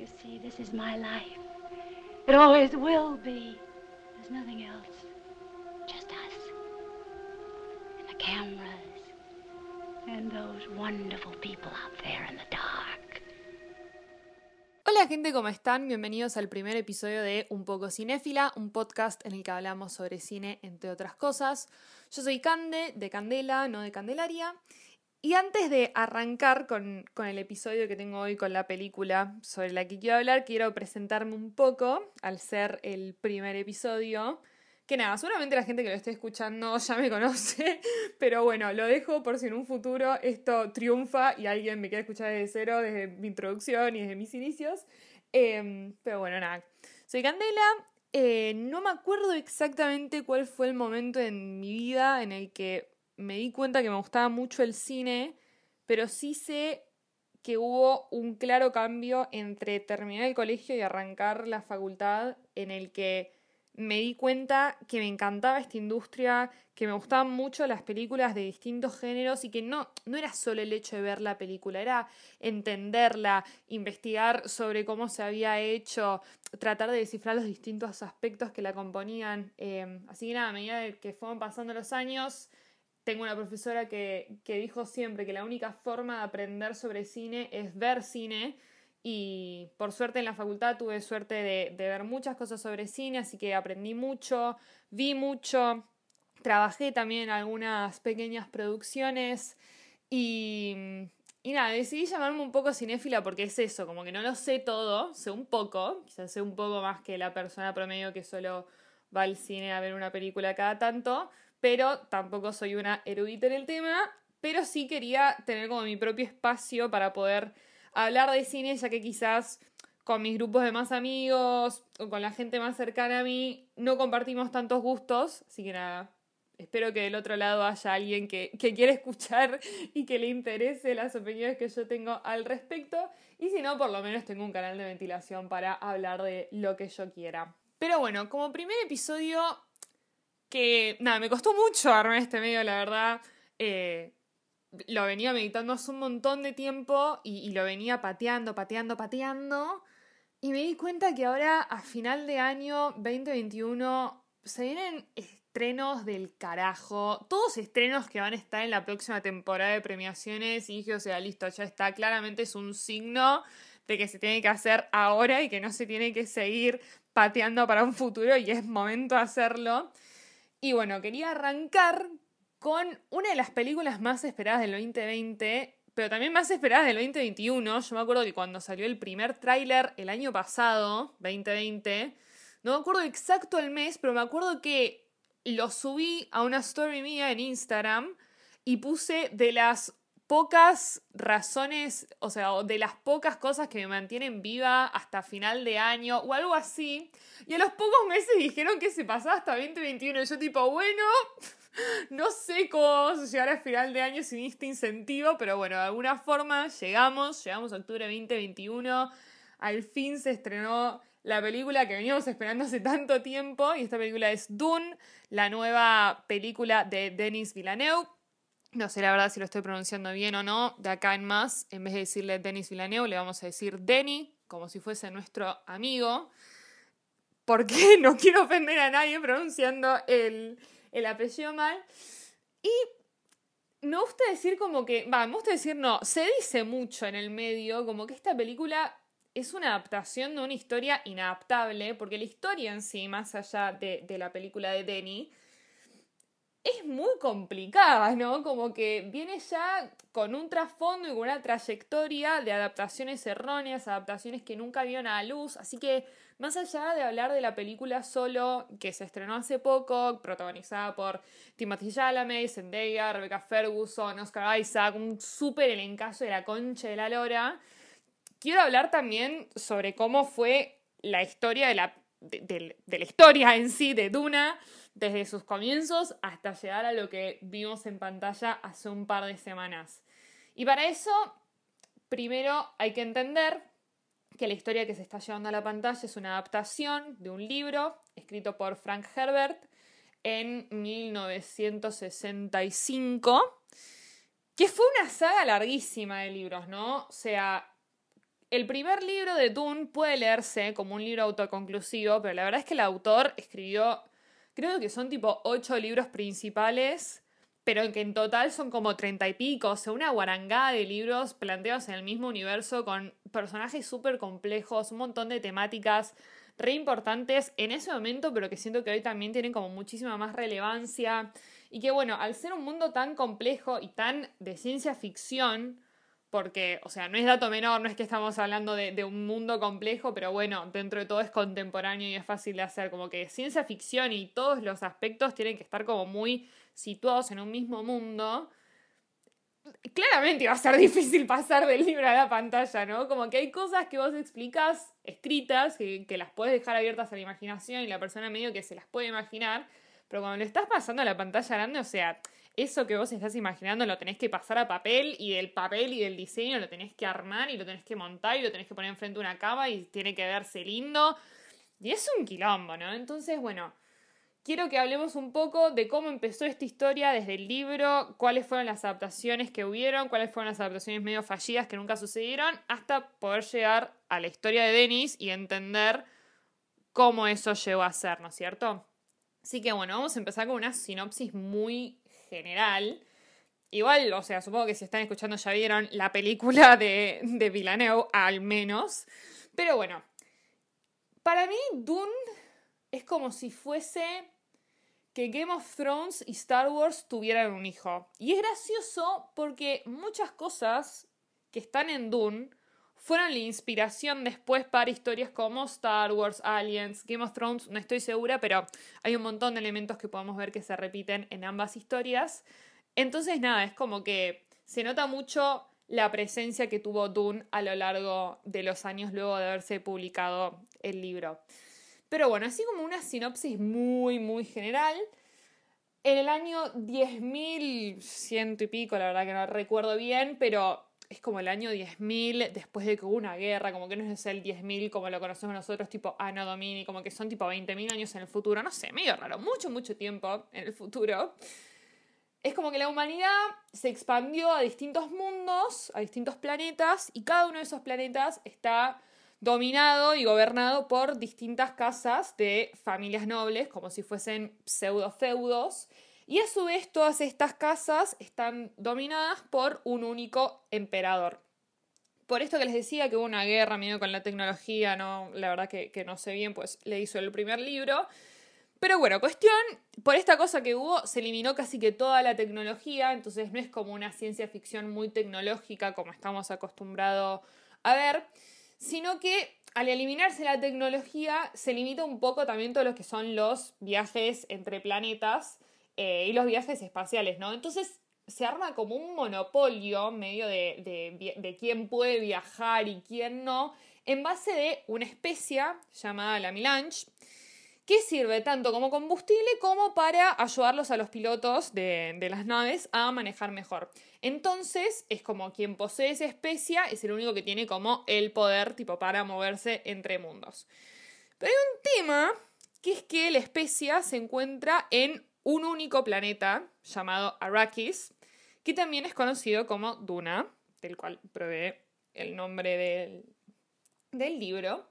You see, this is my life. It always will be. There's nothing else. Just us. And the cameras. And those wonderful people out there in the dark. Hola gente, ¿cómo están? Bienvenidos al primer episodio de Un poco cinéfila, un podcast en el que hablamos sobre cine, entre otras cosas. Yo soy Cande, de Candela, no de Candelaria. Y antes de arrancar con, con, el episodio que tengo hoy con la película sobre la que quiero hablar, quiero presentarme un poco al ser el primer episodio. Que nada, seguramente la gente que lo esté escuchando ya me conoce, pero bueno, lo dejo por si en un futuro esto triunfa y alguien me quiere escuchar desde cero, desde mi introducción y desde mis inicios. Eh, pero bueno, nada, soy Candela, eh, no me acuerdo exactamente cuál fue el momento en mi vida en el que me di cuenta que me gustaba mucho el cine, pero sí sé que hubo un claro cambio entre terminar el colegio y arrancar la facultad en el que me di cuenta que me encantaba esta industria, que me gustaban mucho las películas de distintos géneros y que no, no era solo el hecho de ver la película, era entenderla, investigar sobre cómo se había hecho, tratar de descifrar los distintos aspectos que la componían. Eh, así que nada, a medida que fueron pasando los años, tengo una profesora que, que, dijo siempre que la única forma de aprender sobre cine es ver cine y por suerte en la facultad tuve suerte de, de, ver muchas cosas sobre cine, así que aprendí mucho, vi mucho, trabajé también en algunas pequeñas producciones y, y nada, decidí llamarme un poco cinéfila porque es eso, como que no lo sé todo, sé un poco, quizás sé un poco más que la persona promedio que solo va al cine a ver una película cada tanto, pero tampoco soy una erudita en el tema, pero sí quería tener como mi propio espacio para poder hablar de cine, ya que quizás con mis grupos de más amigos o con la gente más cercana a mí no compartimos tantos gustos, así que nada, espero que del otro lado haya alguien que, que quiera escuchar y que le interese las opiniones que yo tengo al respecto, y si no, por lo menos tengo un canal de ventilación para hablar de lo que yo quiera. Pero bueno, como primer episodio que nada, me costó mucho armar este medio, la verdad. Eh, lo venía meditando hace un montón de tiempo y, y, lo venía pateando, pateando, pateando. Y me di cuenta que ahora, a final de año 2021, se vienen estrenos del carajo. Todos estrenos que van a estar en la próxima temporada de premiaciones. Y dije, o sea, listo, ya está. Claramente es un signo de que se tiene que hacer ahora y que no se tiene que seguir pateando para un futuro y es momento de hacerlo. Y bueno, quería arrancar con una de las películas más esperadas del 2020, pero también más esperadas del 2021. Yo me acuerdo que cuando salió el primer tráiler el año pasado, 2020, no me acuerdo exacto el mes, pero me acuerdo que lo subí a una story mía en Instagram y puse de las pocas razones, o sea, de las pocas cosas que me mantienen viva hasta final de año o algo así. Y a los pocos meses dijeron que se pasaba hasta 2021. Y yo tipo, bueno, no sé cómo vamos a llegar a final de año sin este incentivo, pero bueno, de alguna forma llegamos, llegamos a octubre 2021. Al fin se estrenó la película que veníamos esperando hace tanto tiempo. Y esta película es Dune, la nueva película de Denis Villeneuve no sé la verdad si lo estoy pronunciando bien o no. De acá en más, en vez de decirle Denis Villeneuve, le vamos a decir Denny, como si fuese nuestro amigo. Porque no quiero ofender a nadie pronunciando el, el apellido mal. Y me gusta decir como que, va, me gusta decir no, se dice mucho en el medio como que esta película es una adaptación de una historia inadaptable, porque la historia en sí, más allá de, de la película de Denny, es muy complicada, ¿no? Como que viene ya con un trasfondo y con una trayectoria de adaptaciones erróneas, adaptaciones que nunca vieron a luz. Así que, más allá de hablar de la película solo, que se estrenó hace poco, protagonizada por Timothy Chalamet, Zendaya, Rebecca Ferguson, Oscar Isaac, un súper elencazo de la concha de la lora, quiero hablar también sobre cómo fue la historia de la, de la historia en sí de Duna desde sus comienzos hasta llegar a lo que vimos en pantalla hace un par de semanas. Y para eso, primero hay que entender que la historia que se está llevando a la pantalla es una adaptación de un libro escrito por Frank Herbert en 1965, que fue una saga larguísima de libros, ¿no? O sea, el primer libro de Dune puede leerse como un libro autoconclusivo, pero la verdad es que el autor escribió, creo que son tipo ocho libros principales, pero que en total son como treinta y pico, o sea, una guarangada de libros planteados en el mismo universo con personajes súper complejos, un montón de temáticas re importantes en ese momento, pero que siento que hoy también tienen como muchísima más relevancia. Y que bueno, al ser un mundo tan complejo y tan de ciencia ficción, porque, o sea, no es dato menor, no es que estamos hablando de, un mundo complejo, pero bueno, dentro de todo es contemporáneo y es fácil de hacer, como que ciencia ficción y todos los aspectos tienen que estar como muy situados en un mismo mundo. Claramente va a ser difícil pasar del libro a la pantalla, ¿no? Como que hay cosas que vos explicas escritas, que, que las puedes dejar abiertas a la imaginación y la persona medio que se las puede imaginar, pero cuando le estás pasando a la pantalla grande, o sea, eso que vos estás imaginando lo tenés que pasar a papel y del papel y del diseño lo tenés que armar y lo tenés que montar y lo tenés que poner enfrente de una cama y tiene que verse lindo. Y es un quilombo, ¿no? Entonces, bueno, quiero que hablemos un poco de cómo empezó esta historia desde el libro, cuáles fueron las adaptaciones que hubieron, cuáles fueron las adaptaciones medio fallidas que nunca sucedieron, hasta poder llegar a la historia de Denis y entender cómo eso llegó a ser, ¿no es cierto? Así que bueno, vamos a empezar con una sinopsis muy general. Igual, o sea, supongo que si están escuchando ya vieron la película de, de Villanelle, al menos. Pero bueno, para mí Dune es como si fuese que Game of Thrones y Star Wars tuvieran un hijo. Y es gracioso porque muchas cosas que están en Dune fueron la inspiración después para historias como Star Wars, Aliens, Game of Thrones, no estoy segura, pero hay un montón de elementos que podemos ver que se repiten en ambas historias. Entonces, nada, es como que se nota mucho la presencia que tuvo Dune a lo largo de los años luego de haberse publicado el libro. Pero bueno, así como una sinopsis muy, muy general. En el año 10.000, ciento y pico, la verdad que no recuerdo bien, pero es como el año 10.000 después de que hubo una guerra, como que no es el 10.000 como lo conocemos nosotros, tipo Anno Domini, como que son tipo 20.000 años en el futuro, no sé, medio raro, mucho, mucho tiempo en el futuro. Es como que la humanidad se expandió a distintos mundos, a distintos planetas, y cada uno de esos planetas está dominado y gobernado por distintas casas de familias nobles, como si fuesen pseudo feudos y a su vez todas estas casas están dominadas por un único emperador. Por esto que les decía que hubo una guerra medio con la tecnología, no, la verdad que, no sé bien, pues le hizo el primer libro. Pero bueno, cuestión, por esta cosa que hubo, se eliminó casi que toda la tecnología, entonces no es como una ciencia ficción muy tecnológica como estamos acostumbrados a ver, sino que al eliminarse la tecnología se limita un poco también todo lo que son los viajes entre planetas eh, y los viajes espaciales, ¿no? Entonces se arma como un monopolio medio de, de, quién puede viajar y quién no, en base de una especia llamada la Milange, que sirve tanto como combustible como para ayudarlos a los pilotos de, de, las naves a manejar mejor. Entonces, es como quien posee esa especia es el único que tiene como el poder tipo para moverse entre mundos. Pero hay un tema que es que la especia se encuentra en un único planeta llamado Arrakis, que también es conocido como Duna, del cual provee el nombre del, del libro.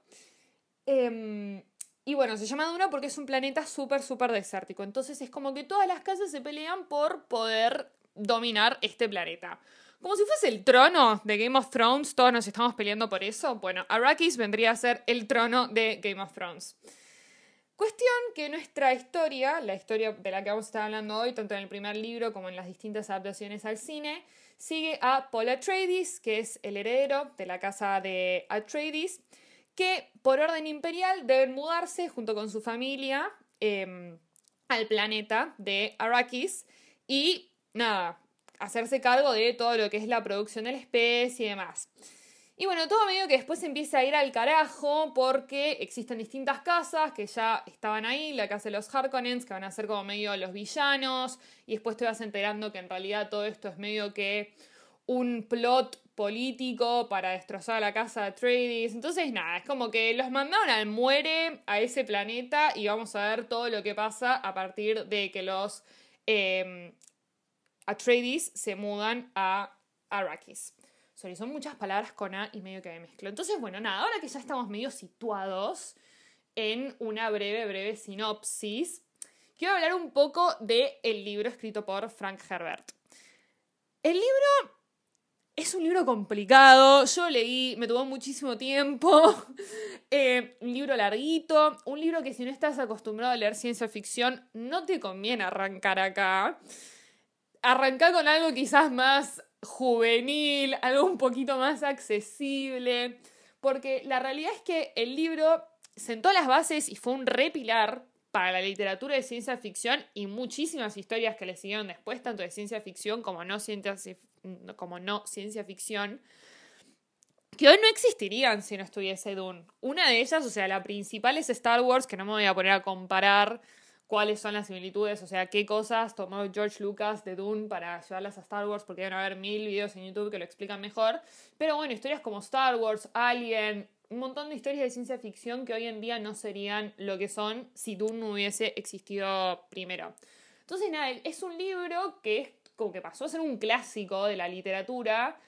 Em, y bueno, se llama Duna porque es un planeta súper, súper desértico. Entonces es como que todas las casas se pelean por poder dominar este planeta. Como si fuese el trono de Game of Thrones, todos nos estamos peleando por eso. Bueno, Arrakis vendría a ser el trono de Game of Thrones. Cuestión que nuestra historia, la historia de la que vamos a estar hablando hoy, tanto en el primer libro como en las distintas adaptaciones al cine, sigue a Paul Atreides, que es el heredero de la casa de Atreides, que por orden imperial deben mudarse junto con su familia em, al planeta de Arrakis y nada, hacerse cargo de todo lo que es la producción de la especie y demás. Y bueno, todo medio que después empieza a ir al carajo porque existen distintas casas que ya estaban ahí, la casa de los Harkonnens, que van a ser como medio los villanos, y después te vas enterando que en realidad todo esto es medio que un plot político para destrozar la casa de Atreides. Entonces, nada, es como que los mandaron al muere a ese planeta y vamos a ver todo lo que pasa a partir de que los eh, Atreides se mudan a Arrakis. Son muchas palabras con A y medio que me mezclo. Entonces, bueno, nada, ahora que ya estamos medio situados en una breve, breve sinopsis, quiero hablar un poco del el libro escrito por Frank Herbert. El libro es un libro complicado, yo leí, me tomó muchísimo tiempo, eh, un libro larguito, un libro que si no estás acostumbrado a leer ciencia ficción, no te conviene arrancar acá. Arrancar con algo quizás más juvenil, algo un poquito más accesible, porque la realidad es que el libro sentó las bases y fue un repilar para la literatura de ciencia ficción y muchísimas historias que le siguieron después, tanto de ciencia ficción como no ciencia, como no ciencia ficción, que hoy no existirían si no estuviese Dune. Una de ellas, o sea, la principal es Star Wars, que no me voy a poner a comparar cuáles son las similitudes, o sea, qué cosas tomó George Lucas de Dune para llevarlas a Star Wars, porque deben haber mil videos en YouTube que lo explican mejor. Pero bueno, historias como Star Wars, Alien, un montón de historias de ciencia ficción que hoy en día no serían lo que son si Dune no hubiese existido primero. Entonces, nada, es un libro que es como que pasó a ser un clásico de la literatura,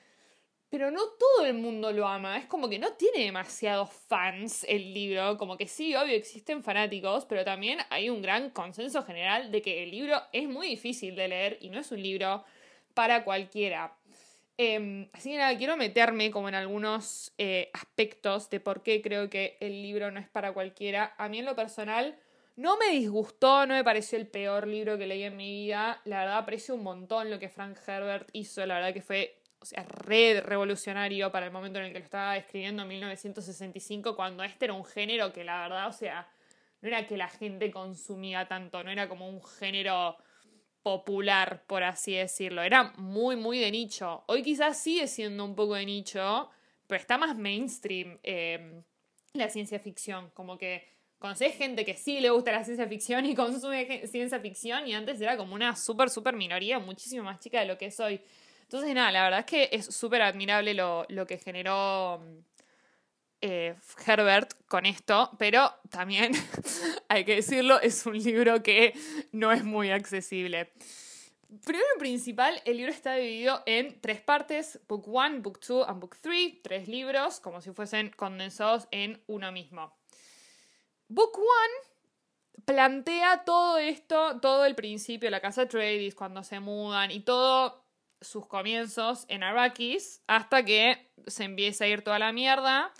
pero no todo el mundo lo ama. Es como que no tiene demasiados fans el libro. Como que sí, obvio, existen fanáticos, pero también hay un gran consenso general de que el libro es muy difícil de leer y no es un libro para cualquiera. Em, así que nada, quiero meterme como en algunos eh, aspectos de por qué creo que el libro no es para cualquiera. A mí en lo personal no me disgustó, no me pareció el peor libro que leí en mi vida. La verdad aprecio un montón lo que Frank Herbert hizo, la verdad que fue o sea, re revolucionario para el momento en el que lo estaba escribiendo en 1965, cuando este era un género que la verdad, o sea, no era que la gente consumía tanto, no era como un género popular, por así decirlo, era muy, muy de nicho. Hoy quizás sigue siendo un poco de nicho, pero está más mainstream eh, la ciencia ficción, como que conoces gente que sí le gusta la ciencia ficción y consume ciencia ficción y antes era como una súper, súper minoría, muchísimo más chica de lo que es hoy. Entonces, nada, la verdad es que es súper admirable lo, que generó eh, Herbert con esto, pero también, hay que decirlo, es un libro que no es muy accesible. Primero y principal, el libro está dividido en tres partes, Book 1, Book 2 y Book 3, tres libros, como si fuesen condensados en uno mismo. Book One plantea todo esto, todo el principio, la casa Tradis, cuando se mudan y todos sus comienzos en Arrakis, hasta que se empieza a ir toda la mierda.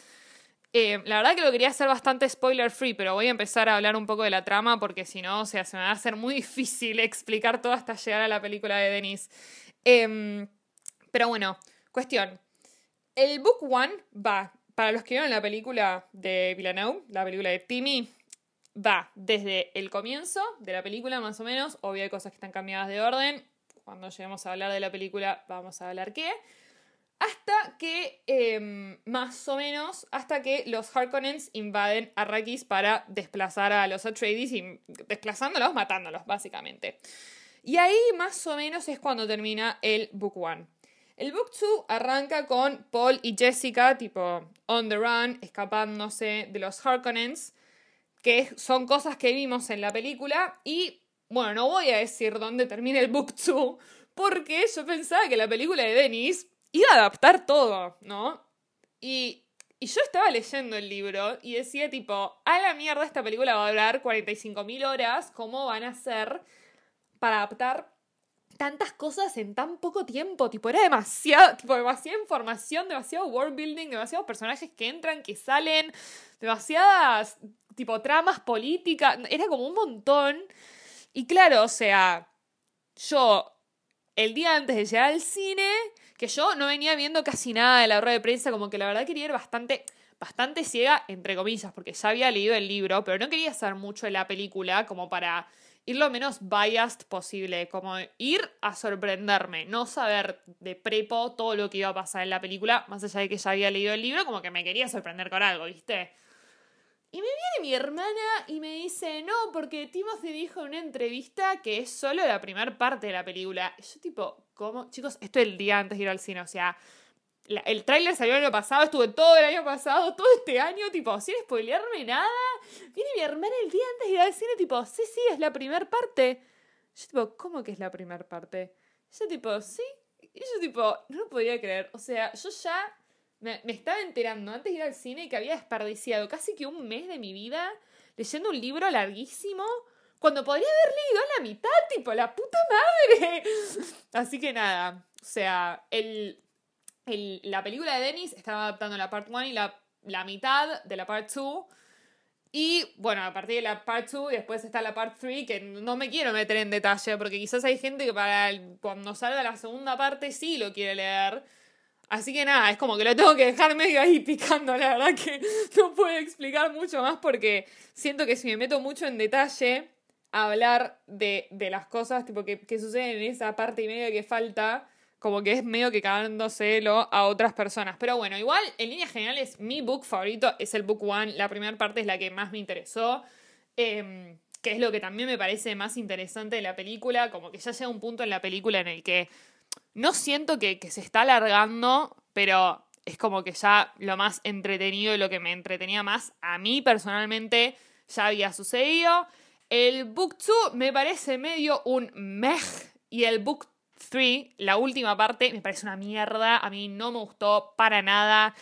Eh, la verdad que lo quería hacer bastante spoiler free, pero voy a empezar a hablar un poco de la trama porque si no, o sea, se me va a hacer muy difícil explicar todo hasta llegar a la película de Denis. Em, pero bueno, cuestión. El Book One va para los que vieron la película de Villeneuve, la película de Timmy, va desde el comienzo de la película, más o menos. Obvio hay cosas que están cambiadas de orden. Cuando lleguemos a hablar de la película, vamos a hablar qué. Hasta que, em, más o menos, hasta que los Harkonnens invaden Arrakis para desplazar a los Atreides y desplazándolos, matándolos, básicamente. Y ahí, más o menos, es cuando termina el Book One. El book 2 arranca con Paul y Jessica, tipo on the run, escapándose de los Harkonnens, que son cosas que vimos en la película. Y bueno, no voy a decir dónde termina el book 2, porque yo pensaba que la película de Dennis iba a adaptar todo, ¿no? Y, y yo estaba leyendo el libro y decía, tipo, a la mierda, esta película va a durar 45.000 horas, ¿cómo van a hacer para adaptar tantas cosas en tan poco tiempo. Tipo, era demasiado, tipo, demasiada información, demasiado world building, demasiados personajes que entran, que salen, demasiadas, tipo, tramas políticas. Era como un montón. Y claro, o sea, yo, el día antes de llegar al cine, que yo no venía viendo casi nada de la rueda de prensa, como que la verdad quería ir bastante bastante ciega, entre comillas, porque ya había leído el libro, pero no quería saber mucho de la película como para ir lo menos biased posible, como ir a sorprenderme, no saber de prepo todo lo que iba a pasar en la película, más allá de que ya había leído el libro, como que me quería sorprender con algo, ¿viste? Y me viene mi hermana y me dice, no, porque Timothy dijo en una entrevista que es solo la primera parte de la película. Y yo tipo, ¿cómo? Chicos, esto es el día antes de ir al cine, o sea, el tráiler salió el año pasado, estuve todo el año pasado, todo este año, tipo, sin spoilearme nada. Viene mi hermana el día antes de ir al cine, tipo, sí, sí, es la primera parte. Yo, tipo, ¿cómo que es la primera parte? Yo, tipo, sí. Y yo tipo, no lo podía creer. O sea, yo ya me, estaba enterando antes de ir al cine que había desperdiciado casi que un mes de mi vida leyendo un libro larguísimo cuando podría haber leído la mitad, tipo, la puta madre. Así que nada, o sea, el, el, la película de Dennis estaba adaptando la part 1 y la, la mitad de la part 2. Y bueno, a partir de la part 2 y después está la part 3, que no me quiero meter en detalle, porque quizás hay gente que para cuando salga la segunda parte sí lo quiere leer. Así que nada, es como que lo tengo que dejar medio ahí picando, la verdad que no puedo explicar mucho más porque siento que si me meto mucho en detalle a hablar de, de las cosas tipo que, que, suceden en esa parte y media que falta, como que es medio que cagándoselo a otras personas. Pero bueno, igual en líneas generales mi book favorito es el book one, la primera parte es la que más me interesó. Eh, que es lo que también me parece más interesante de la película, como que ya llega un punto en la película en el que no siento que, que, se está alargando, pero es como que ya lo más entretenido y lo que me entretenía más a mí personalmente ya había sucedido. El Book 2 me parece medio un meh y el Book 3, la última parte, me parece una mierda. A mí no me gustó para nada.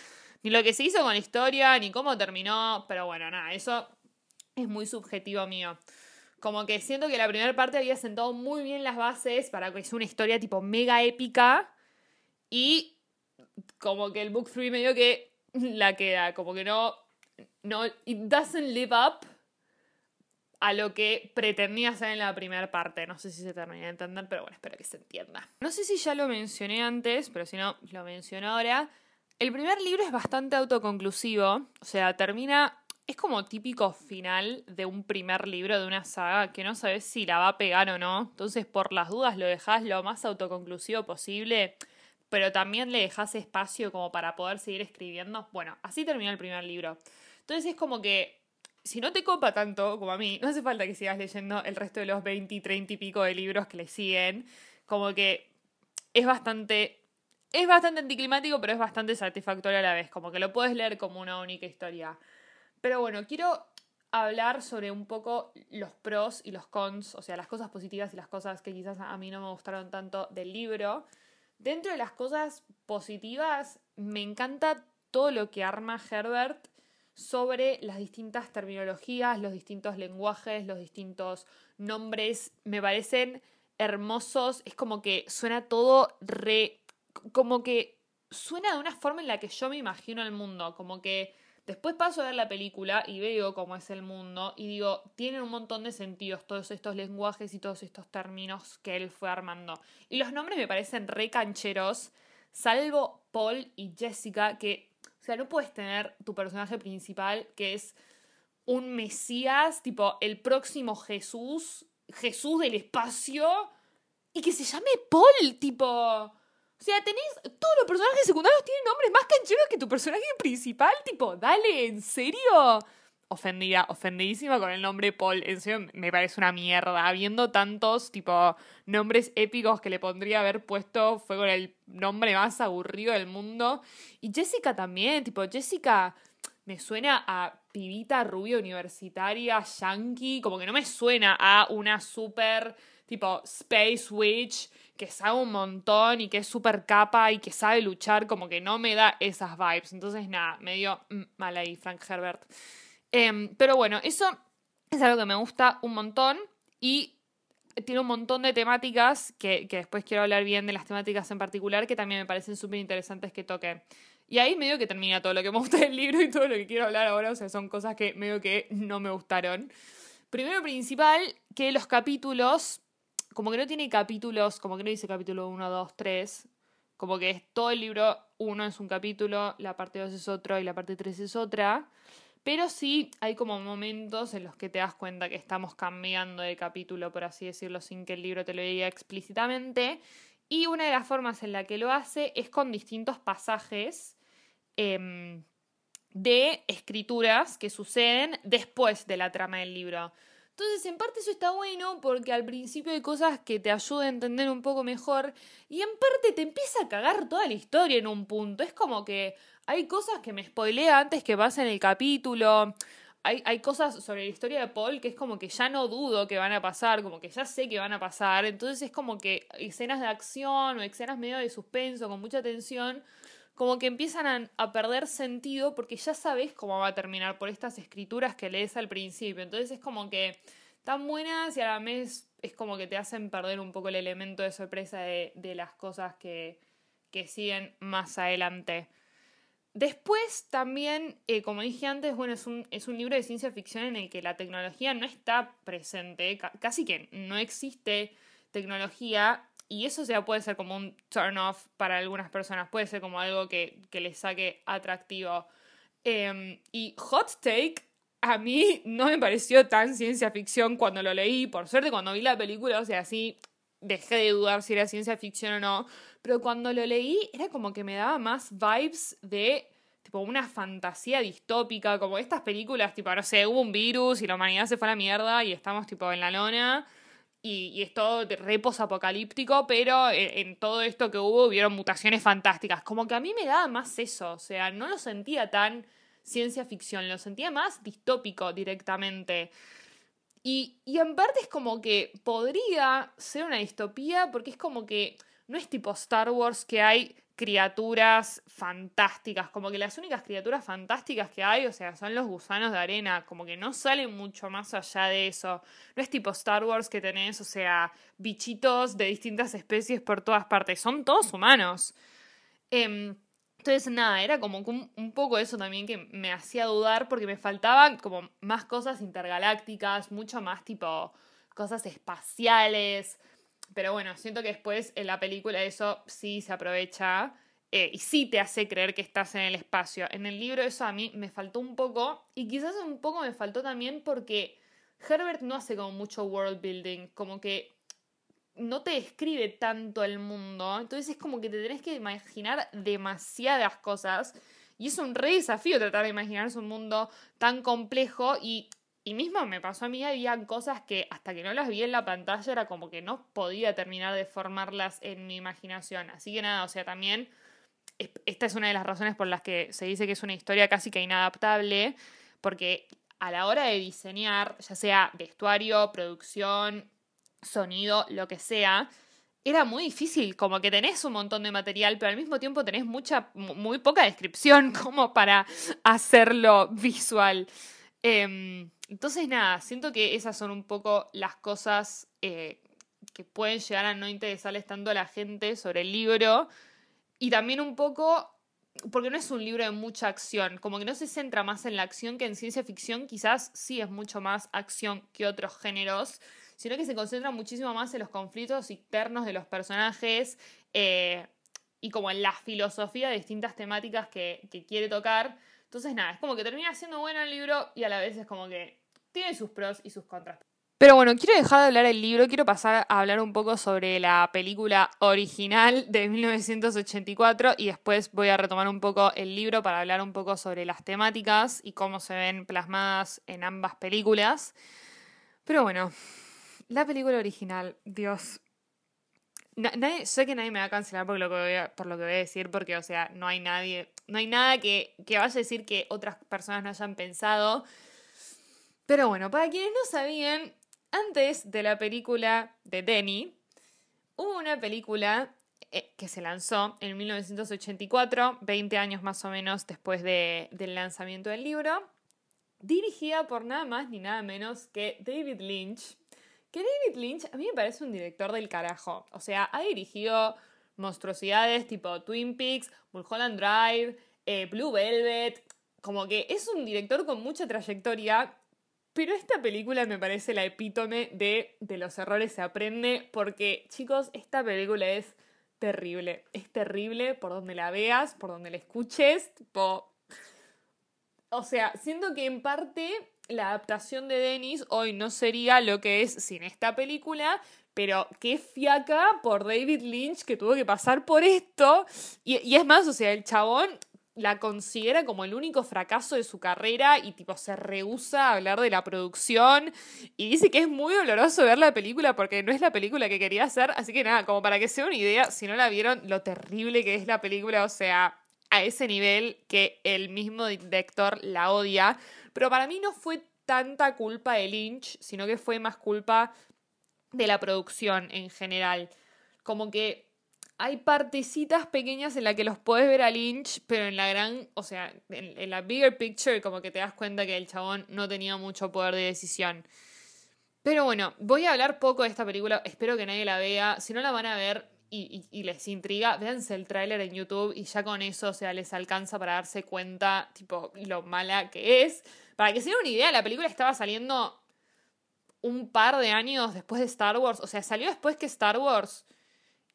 Ni lo que se hizo con la historia, ni cómo terminó. Pero bueno, nada, eso es muy subjetivo mío. Como que siento que la primera parte había sentado muy bien las bases para que sea una historia tipo mega épica. Y como que el book 3 medio que la queda. Como que no. No. It doesn't live up a lo que pretendía ser en la primera parte. No sé si se termina de entender, pero bueno, espero que se entienda. No sé si ya lo mencioné antes, pero si no, lo menciono ahora. El primer libro es bastante autoconclusivo. O sea, termina es como típico final de un primer libro de una saga que no sabes si la va a pegar o no. Entonces, por las dudas, lo dejas lo más autoconclusivo posible, pero también le dejas espacio como para poder seguir escribiendo. Bueno, así termina el primer libro. Entonces, es como que si no te copa tanto como a mí, no hace falta que sigas leyendo el resto de los 20 30 y pico de libros que le siguen. Como que es bastante. Es bastante anticlimático, pero es bastante satisfactorio a la vez. Como que lo puedes leer como una única historia. Pero bueno, quiero hablar sobre un poco los pros y los cons, o sea, las cosas positivas y las cosas que quizás a mí no me gustaron tanto del libro. Dentro de las cosas positivas, me encanta todo lo que arma Herbert sobre las distintas terminologías, los distintos lenguajes, los distintos nombres. Me parecen hermosos. Es como que suena todo re. como que suena de una forma en la que yo me imagino el mundo. Como que Después paso a ver la película y veo cómo es el mundo y digo, tienen un montón de sentidos todos estos lenguajes y todos estos términos que él fue armando. Y los nombres me parecen re cancheros, salvo Paul y Jessica, que, o sea, no puedes tener tu personaje principal que es un mesías, tipo el próximo Jesús, Jesús del espacio, y que se llame Paul, tipo... O sea, tenés. Todos los personajes secundarios tienen nombres más cancheros que tu personaje principal. Tipo, dale, ¿en serio? Ofendida, ofendidísima con el nombre Paul. En serio, me parece una mierda. Habiendo tantos, tipo, nombres épicos que le pondría haber puesto, fue con el nombre más aburrido del mundo. Y Jessica también, tipo, Jessica me suena a pibita rubia universitaria, yankee, como que no me suena a una super, tipo, Space Witch que sabe un montón y que es súper capa y que sabe luchar, como que no me da esas vibes. Entonces, nada, me dio mm, mal ahí Frank Herbert. Em, pero bueno, eso es algo que me gusta un montón y tiene un montón de temáticas que, que después quiero hablar bien de las temáticas en particular que también me parecen súper interesantes que toque. Y ahí medio que termina todo lo que me gusta del libro y todo lo que quiero hablar ahora, o sea, son cosas que medio que no me gustaron. Primero principal, que los capítulos como que no tiene capítulos, como que no dice capítulo 1, 2, 3, como que es todo el libro 1 es un capítulo, la parte 2 es otro y la parte 3 es otra. Pero sí hay como momentos en los que te das cuenta que estamos cambiando de capítulo, por así decirlo, sin que el libro te lo diga explícitamente. Y una de las formas en la que lo hace es con distintos pasajes eh, de escrituras que suceden después de la trama del libro. Entonces, en parte eso está bueno porque al principio hay cosas que te ayudan a entender un poco mejor y en parte te empieza a cagar toda la historia en un punto. Es como que hay cosas que me spoilea antes que pasen el capítulo. hay, hay cosas sobre la historia de Paul que es como que ya no dudo que van a pasar, como que ya sé que van a pasar. Entonces es como que escenas de acción o escenas medio de suspenso con mucha tensión, como que empiezan a, perder sentido porque ya sabes cómo va a terminar por estas escrituras que lees al principio. Entonces es como que están buenas y a la vez es como que te hacen perder un poco el elemento de sorpresa de, de las cosas que, que siguen más adelante. Después también, eh, como dije antes, bueno, es un, es un libro de ciencia ficción en el que la tecnología no está presente, casi que no existe tecnología y eso ya puede ser como un turn off para algunas personas, puede ser como algo que, que les saque atractivo. Em, y Hot Take a mí no me pareció tan ciencia ficción cuando lo leí, por suerte cuando vi la película, o sea, sí dejé de dudar si era ciencia ficción o no, pero cuando lo leí era como que me daba más vibes de tipo una fantasía distópica, como estas películas, tipo, no sé, hubo un virus y la humanidad se fue a la mierda y estamos tipo en la lona. Y, es todo re apocalíptico, pero en, todo esto que hubo hubieron mutaciones fantásticas. Como que a mí me daba más eso, o sea, no lo sentía tan ciencia ficción, lo sentía más distópico directamente. Y, y en parte es como que podría ser una distopía porque es como que no es tipo Star Wars que hay criaturas fantásticas, como que las únicas criaturas fantásticas que hay, o sea, son los gusanos de arena, como que no salen mucho más allá de eso. No es tipo Star Wars que tenés, o sea, bichitos de distintas especies por todas partes, son todos humanos. Em, entonces, nada, era como un, un, poco eso también que me hacía dudar porque me faltaban como más cosas intergalácticas, mucho más tipo cosas espaciales. Pero bueno, siento que después en la película eso sí se aprovecha eh, y sí te hace creer que estás en el espacio. En el libro eso a mí me faltó un poco y quizás un poco me faltó también porque Herbert no hace como mucho world building, como que no te describe tanto el mundo, entonces es como que te tenés que imaginar demasiadas cosas y es un re desafío tratar de imaginarse un mundo tan complejo y y mismo me pasó a mí, había cosas que hasta que no las vi en la pantalla era como que no podía terminar de formarlas en mi imaginación. Así que nada, o sea, también esta es una de las razones por las que se dice que es una historia casi que inadaptable, porque a la hora de diseñar, ya sea vestuario, producción, sonido, lo que sea, era muy difícil, como que tenés un montón de material, pero al mismo tiempo tenés mucha, muy poca descripción como para hacerlo visual. Em, entonces, nada, siento que esas son un poco las cosas eh, que pueden llegar a no interesarles tanto a la gente sobre el libro. Y también un poco, porque no es un libro de mucha acción, como que no se centra más en la acción que en ciencia ficción, quizás sí es mucho más acción que otros géneros, sino que se concentra muchísimo más en los conflictos internos de los personajes eh, y como en la filosofía de distintas temáticas que, que quiere tocar. Entonces, nada, es como que termina siendo bueno el libro y a la vez es como que tiene sus pros y sus contras. Pero bueno, quiero dejar de hablar del libro, quiero pasar a hablar un poco sobre la película original de 1984 y después voy a retomar un poco el libro para hablar un poco sobre las temáticas y cómo se ven plasmadas en ambas películas. Pero bueno, la película original, Dios. Nadie, sé que nadie me va a cancelar por lo que voy a, lo que voy a decir, porque, o sea, no hay nadie, no hay nada que, que vaya a decir que otras personas no hayan pensado. Pero bueno, para quienes no sabían, antes de la película de Denny, hubo una película eh, que se lanzó en 1984, 20 años más o menos después de, del lanzamiento del libro, dirigida por nada más ni nada menos que David Lynch. Que David Lynch a mí me parece un director del carajo. O sea, ha dirigido monstruosidades tipo Twin Peaks, Mulholland Drive, eh, Blue Velvet. Como que es un director con mucha trayectoria pero esta película me parece la epítome de de los errores se aprende porque, chicos, esta película es terrible. Es terrible por donde la veas, por donde la escuches, tipo... O sea, siento que en parte la adaptación de Dennis hoy no sería lo que es sin esta película, pero qué fiaca por David Lynch que tuvo que pasar por esto. Y, y, es más, o sea, el chabón la considera como el único fracaso de su carrera y tipo se rehúsa a hablar de la producción y dice que es muy doloroso ver la película porque no es la película que quería hacer, así que nada, como para que sea una idea, si no la vieron, lo terrible que es la película, o sea, a ese nivel que el mismo director la odia. Pero para mí no fue tanta culpa de Lynch, sino que fue más culpa de la producción en general. Como que hay partecitas pequeñas en las que los puedes ver a Lynch, pero en la gran, o sea, en, la bigger picture, como que te das cuenta que el chabón no tenía mucho poder de decisión. Pero bueno, voy a hablar poco de esta película, espero que nadie la vea. Si no la van a ver y, les intriga, véanse el tráiler en YouTube y ya con eso, o sea, les alcanza para darse cuenta, tipo, lo mala que es. Para que se den una idea, la película estaba saliendo un par de años después de Star Wars, o sea, salió después que Star Wars.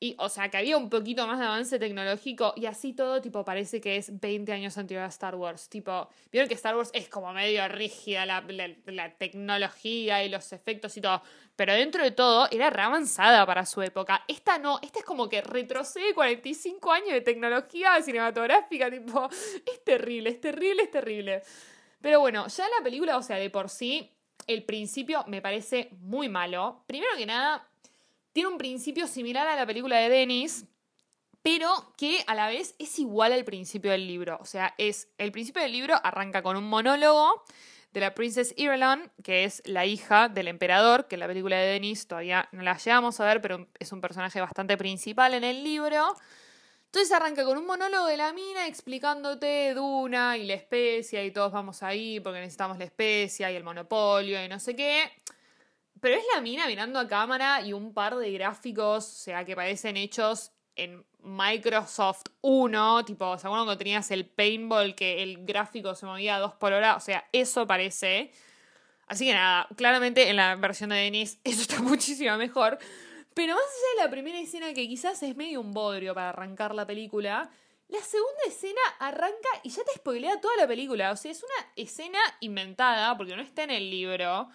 Y, o sea, que había un poquito más de avance tecnológico y así todo, tipo, parece que es 20 años anterior a Star Wars. Tipo, vieron que Star Wars es como medio rígida la, tecnología y los efectos y todo. Pero dentro de todo, era re avanzada para su época. Esta no, esta es como que retrocede 45 años de tecnología cinematográfica, tipo, es terrible, es terrible, es terrible. Pero bueno, ya la película, o sea, de por sí, el principio me parece muy malo. Primero que nada, tiene un principio similar a la película de Dennis, pero que a la vez es igual al principio del libro. O sea, es el principio del libro arranca con un monólogo de la Princess Irulan, que es la hija del emperador, que en la película de Dennis todavía no la llegamos a ver, pero es un personaje bastante principal en el libro. Entonces arranca con un monólogo de la mina explicándote Duna y la especia y todos vamos ahí porque necesitamos la especia y el monopolio y no sé qué. Pero es la mina mirando a cámara y un par de gráficos, o sea, que parecen hechos en Microsoft 1, tipo, ¿se acuerdan cuando tenías el paintball que el gráfico se movía a dos por hora? O sea, eso parece. Así que nada, claramente en la versión de Denis eso está muchísimo mejor. Pero más allá de la primera escena, que quizás es medio un bodrio para arrancar la película, la segunda escena arranca y ya te spoilea toda la película. O sea, es una escena inventada, porque no está en el libro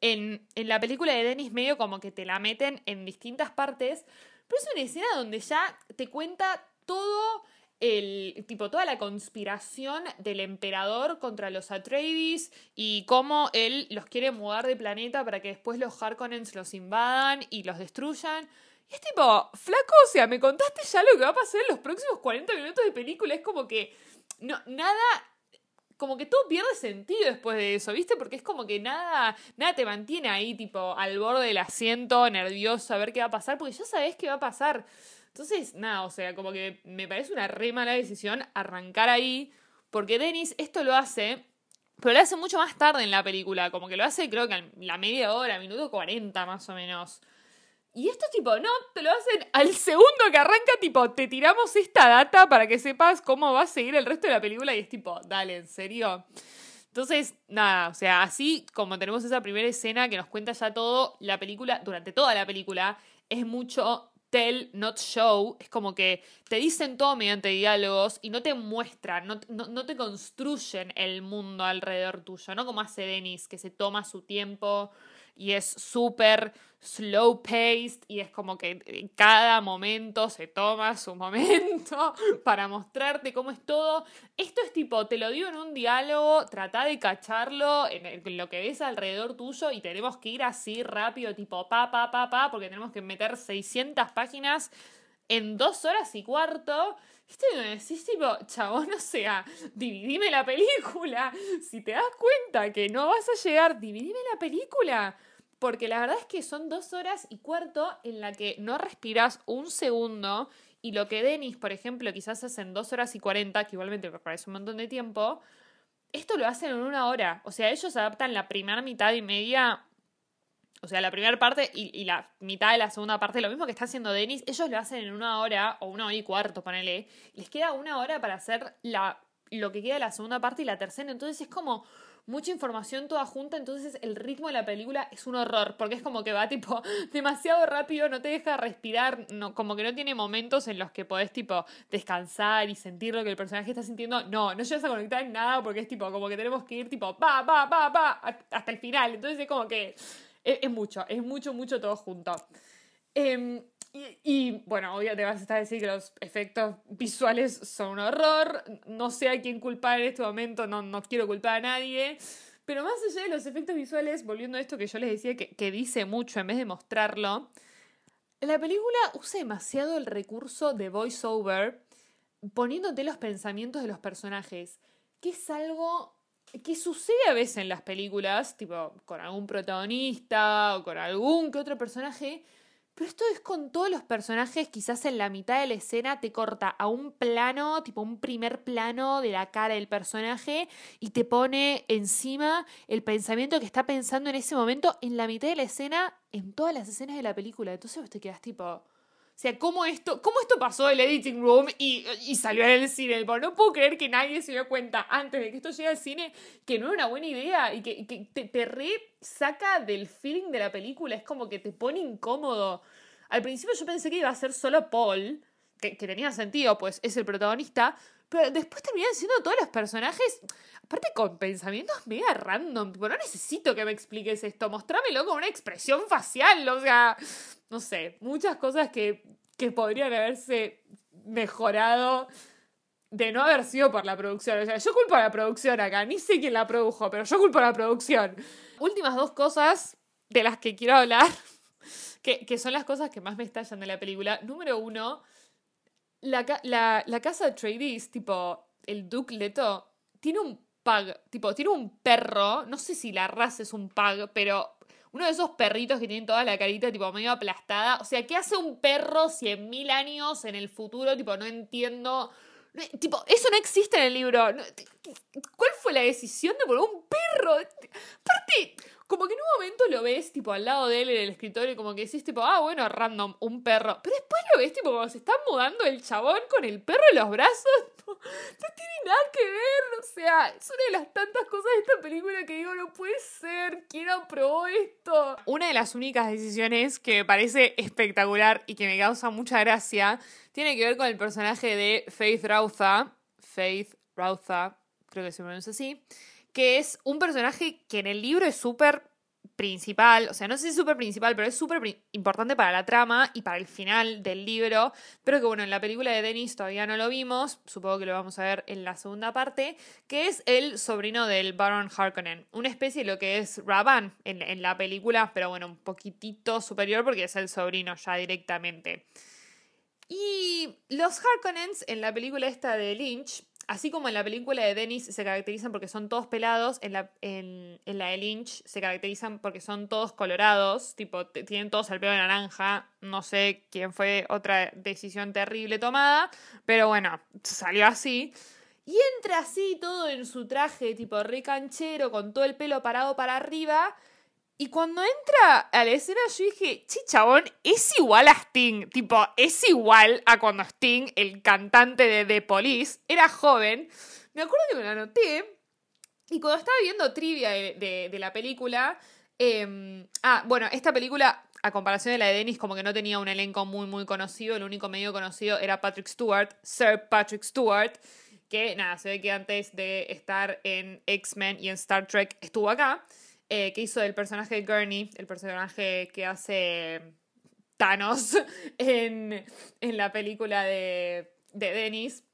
en, la película de Dennis medio como que te la meten en distintas partes, pero es una escena donde ya te cuenta todo el tipo toda la conspiración del emperador contra los Atreides y cómo él los quiere mudar de planeta para que después los Harkonnens los invadan y los destruyan. Y es tipo, flaco, o sea, me contaste ya lo que va a pasar en los próximos 40 minutos de película. Es como que no, nada como que todo pierde sentido después de eso, ¿viste? Porque es como que nada, nada te mantiene ahí, tipo, al borde del asiento, nervioso, a ver qué va a pasar, porque ya sabes qué va a pasar. Entonces, nada, o sea, como que me parece una re mala decisión arrancar ahí, porque Dennis esto lo hace, pero lo hace mucho más tarde en la película, como que lo hace creo que a la media hora, minuto 40 más o menos. Y esto tipo, no, te lo hacen al segundo que arranca, tipo, te tiramos esta data para que sepas cómo va a seguir el resto de la película y es tipo, dale, en serio. Entonces, nada, o sea, así como tenemos esa primera escena que nos cuenta ya todo, la película, durante toda la película, es mucho tell, not show. Es como que te dicen todo mediante diálogos y no te muestran, no, no, no te construyen el mundo alrededor tuyo, ¿no? Como hace Denis, que se toma su tiempo y es súper slow paced y es como que en cada momento se toma su momento para mostrarte cómo es todo. Esto es tipo, te lo digo en un diálogo, trata de cacharlo en, lo que ves alrededor tuyo y tenemos que ir así rápido, tipo pa, pa, pa, pa, porque tenemos que meter 600 páginas en dos horas y cuarto. Esto me decís, tipo, chabón, o sea, dividime la película. Si te das cuenta que no vas a llegar, dividime la película. Porque la verdad es que son dos horas y cuarto en la que no respiras un segundo. Y lo que Denis, por ejemplo, quizás hacen dos horas y cuarenta, que igualmente me parece un montón de tiempo, esto lo hacen en una hora. O sea, ellos adaptan la primera mitad y media o sea, la primera parte y, la mitad de la segunda parte, lo mismo que está haciendo Denis, ellos lo hacen en una hora o una hora y cuarto, ponele. Les queda una hora para hacer la, lo que queda de la segunda parte y la tercera. Entonces es como mucha información toda junta, entonces el ritmo de la película es un horror, porque es como que va tipo demasiado rápido, no te deja respirar, no, como que no tiene momentos en los que podés tipo descansar y sentir lo que el personaje está sintiendo. No, no llegas a conectar en nada porque es tipo como que tenemos que ir tipo pa, pa, pa, pa, hasta el final. Entonces es como que es, mucho, es mucho, mucho todo junto. Em, y, bueno, obviamente vas a estar a decir que los efectos visuales son un horror. No sé a quién culpar en este momento, no, no quiero culpar a nadie. Pero más allá de los efectos visuales, volviendo a esto que yo les decía que, que dice mucho en vez de mostrarlo, la película usa demasiado el recurso de voiceover poniéndote los pensamientos de los personajes, que es algo que sucede a veces en las películas, tipo con algún protagonista o con algún que otro personaje, pero esto es con todos los personajes, quizás en la mitad de la escena te corta a un plano, tipo un primer plano de la cara del personaje y te pone encima el pensamiento que está pensando en ese momento en la mitad de la escena, en todas las escenas de la película. Entonces vos te quedas tipo, o sea, ¿cómo esto, cómo esto pasó el editing room y, salió en el cine? no puedo creer que nadie se dio cuenta antes de que esto llegue al cine que no era una buena idea y que, te, te re saca del feeling de la película. Es como que te pone incómodo. Al principio yo pensé que iba a ser solo Paul, que, que tenía sentido, pues es el protagonista, pero después terminan siendo todos los personajes, aparte con pensamientos mega random. Tipo, no necesito que me expliques esto, mostrámelo con una expresión facial, o sea, no sé, muchas cosas que, que podrían haberse mejorado de no haber sido por la producción. O sea, yo culpo a la producción acá, ni sé quién la produjo, pero yo culpo a la producción. Últimas dos cosas de las que quiero hablar, que, que son las cosas que más me estallan de la película. Número uno, la, la, la casa de Trades, tipo el Duke Leto, tiene un pug, tipo, tiene un perro, no sé si la raza es un pug, pero uno de esos perritos que tienen toda la carita tipo medio aplastada. O sea, ¿qué hace un perro cien mil años en el futuro? Tipo, no entiendo. Tipo, eso no existe en el libro. ¿Cuál fue la decisión de poner un perro? Aparte, como que en un momento lo ves, tipo, al lado de él en el escritorio, como que decís, tipo, ah, bueno, random, un perro. Pero después lo ves, tipo, como se está mudando el chabón con el perro en los brazos. No, tiene nada que ver. O sea, es una de las tantas cosas de esta película que digo, no puede ser. ¿Quién aprobó esto? Una de las únicas decisiones que me parece espectacular y que me causa mucha gracia tiene que ver con el personaje de Faith Rautha. Faith Rautha, creo que se pronuncia así que es un personaje que en el libro es súper principal, o sea, no sé si es súper principal, pero es súper importante para la trama y para el final del libro, pero que bueno, en la película de Dennis todavía no lo vimos, supongo que lo vamos a ver en la segunda parte, que es el sobrino del Baron Harkonnen, una especie de lo que es Raban en, en la película, pero bueno, un poquitito superior porque es el sobrino ya directamente. Y los Harkonnens en la película esta de Lynch Así como en la película de Dennis se caracterizan porque son todos pelados, en la, en, la de Lynch se caracterizan porque son todos colorados, tipo, tienen todos el pelo de naranja. No sé quién fue otra decisión terrible tomada, pero bueno, salió así. Y entra así todo en su traje, tipo re canchero, con todo el pelo parado para arriba. Y cuando entra a la escena, yo dije, che, chabón, es igual a Sting. Tipo, es igual a cuando Sting, el cantante de The Police, era joven. Me acuerdo que me lo anoté. Y cuando estaba viendo trivia de, la película. Em, ah, bueno, esta película, a comparación de la de Dennis, como que no tenía un elenco muy, muy conocido. El único medio conocido era Patrick Stewart, Sir Patrick Stewart. Que nada, se ve que antes de estar en X-Men y en Star Trek estuvo acá. Eh, que hizo del personaje de Gurney, el personaje que hace Thanos en, la película de, de Dennis.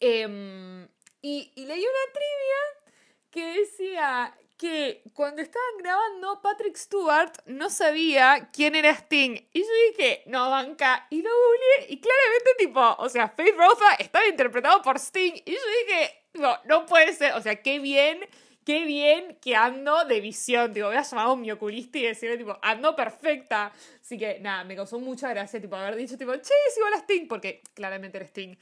Em, y, leí una trivia que decía que cuando estaban grabando, Patrick Stewart no sabía quién era Sting. Y yo dije, no, banca. Y lo googleé y claramente, tipo, o sea, Faith Rosa estaba interpretado por Sting. Y yo dije, no, no puede ser. O sea, qué bien qué bien que ando de visión. Digo, voy a llamar a mi oculista y decirle, tipo, ando perfecta. Así que, nada, me causó mucha gracia, tipo, haber dicho, tipo, che, es igual a Sting, porque claramente era Sting.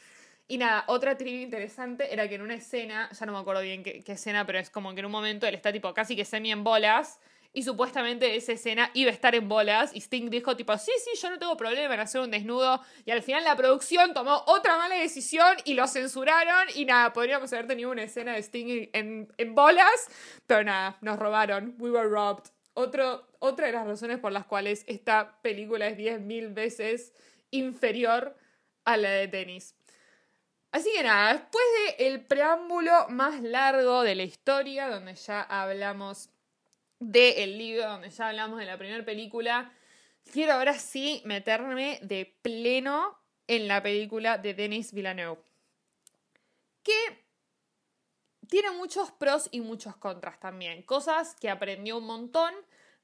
Y nada, otra trivia interesante era que en una escena, ya no me acuerdo bien qué, qué escena, pero es como que en un momento él está, tipo, casi que semi en bolas y supuestamente esa escena iba a estar en bolas y Sting dijo tipo, sí, sí, yo no tengo problema en hacer un desnudo y al final la producción tomó otra mala decisión y lo censuraron y nada, podríamos haber tenido una escena de Sting en, en bolas, pero nada, nos robaron, we were robbed. Otro, otra de las razones por las cuales esta película es 10.000 veces inferior a la de tenis. Así que nada, después del el preámbulo más largo de la historia, donde ya hablamos del libro donde ya hablamos de la primera película, quiero ahora sí meterme de pleno en la película de Denis Villeneuve. Que tiene muchos pros y muchos contras también. Cosas que aprendió un montón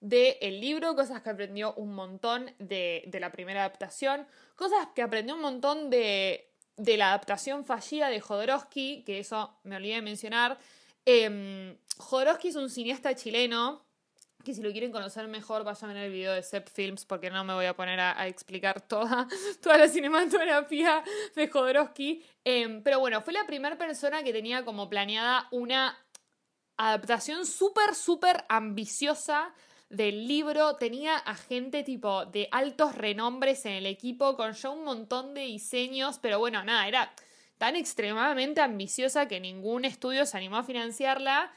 del libro, cosas que aprendió un montón de, de la primera adaptación, cosas que aprendió un montón de de la adaptación fallida de Jodorowsky, que eso me olvidé de mencionar. Eh, Jodorowsky es un cineasta chileno que si lo quieren conocer mejor vayan a ver el video de Sepp Films porque no me voy a poner a, explicar toda, toda la cinematografía de Jodorowsky. Em, pero bueno, fue la primera persona que tenía como planeada una adaptación súper, súper ambiciosa del libro. Tenía a gente tipo de altos renombres en el equipo con ya un montón de diseños, pero bueno, nada, era tan extremadamente ambiciosa que ningún estudio se animó a financiarla.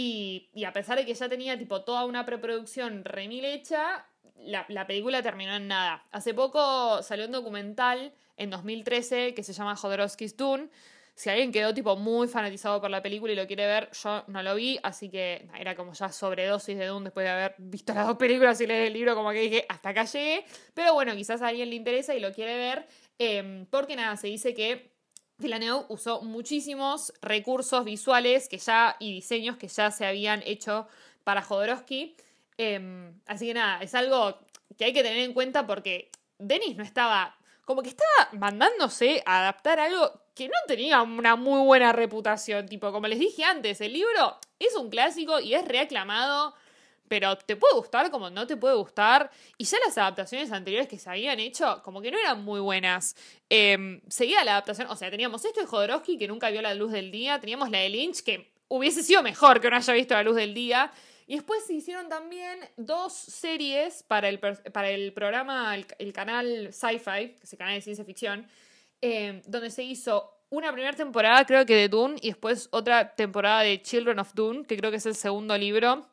Y, a pesar de que ya tenía tipo toda una preproducción remil hecha, la, película terminó en nada. Hace poco salió un documental en 2013 que se llama Jodorowsky's Dune. Si alguien quedó tipo muy fanatizado por la película y lo quiere ver, yo no lo vi, así que era como ya sobredosis de Dune después de haber visto las dos películas y leer el libro, como que dije, hasta acá llegué. Pero bueno, quizás a alguien le interesa y lo quiere ver, em, porque nada, se dice que Villeneuve usó muchísimos recursos visuales que ya, y diseños que ya se habían hecho para Jodorowsky. Em, así que nada, es algo que hay que tener en cuenta porque Denis no estaba, como que estaba mandándose a adaptar algo que no tenía una muy buena reputación. Tipo, como les dije antes, el libro es un clásico y es reaclamado pero te puede gustar como no te puede gustar. Y ya las adaptaciones anteriores que se habían hecho, como que no eran muy buenas. Em, seguía la adaptación, o sea, teníamos esto de Jodorowsky, que nunca vio la luz del día, teníamos la de Lynch, que hubiese sido mejor que no haya visto la luz del día. Y después se hicieron también dos series para el, para el programa, el, canal Sci-Fi, que es el canal de ciencia ficción, em, donde se hizo una primera temporada, creo que de Dune, y después otra temporada de Children of Dune, que creo que es el segundo libro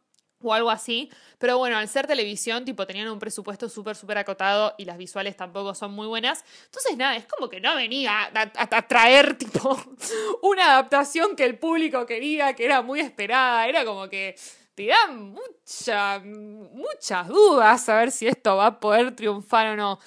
o algo así. Pero bueno, al ser televisión, tipo, tenían un presupuesto súper, súper acotado y las visuales tampoco son muy buenas. Entonces, nada, es como que no venía a, traer, tipo, una adaptación que el público quería, que era muy esperada. Era como que te dan mucha, muchas dudas a ver si esto va a poder triunfar o no.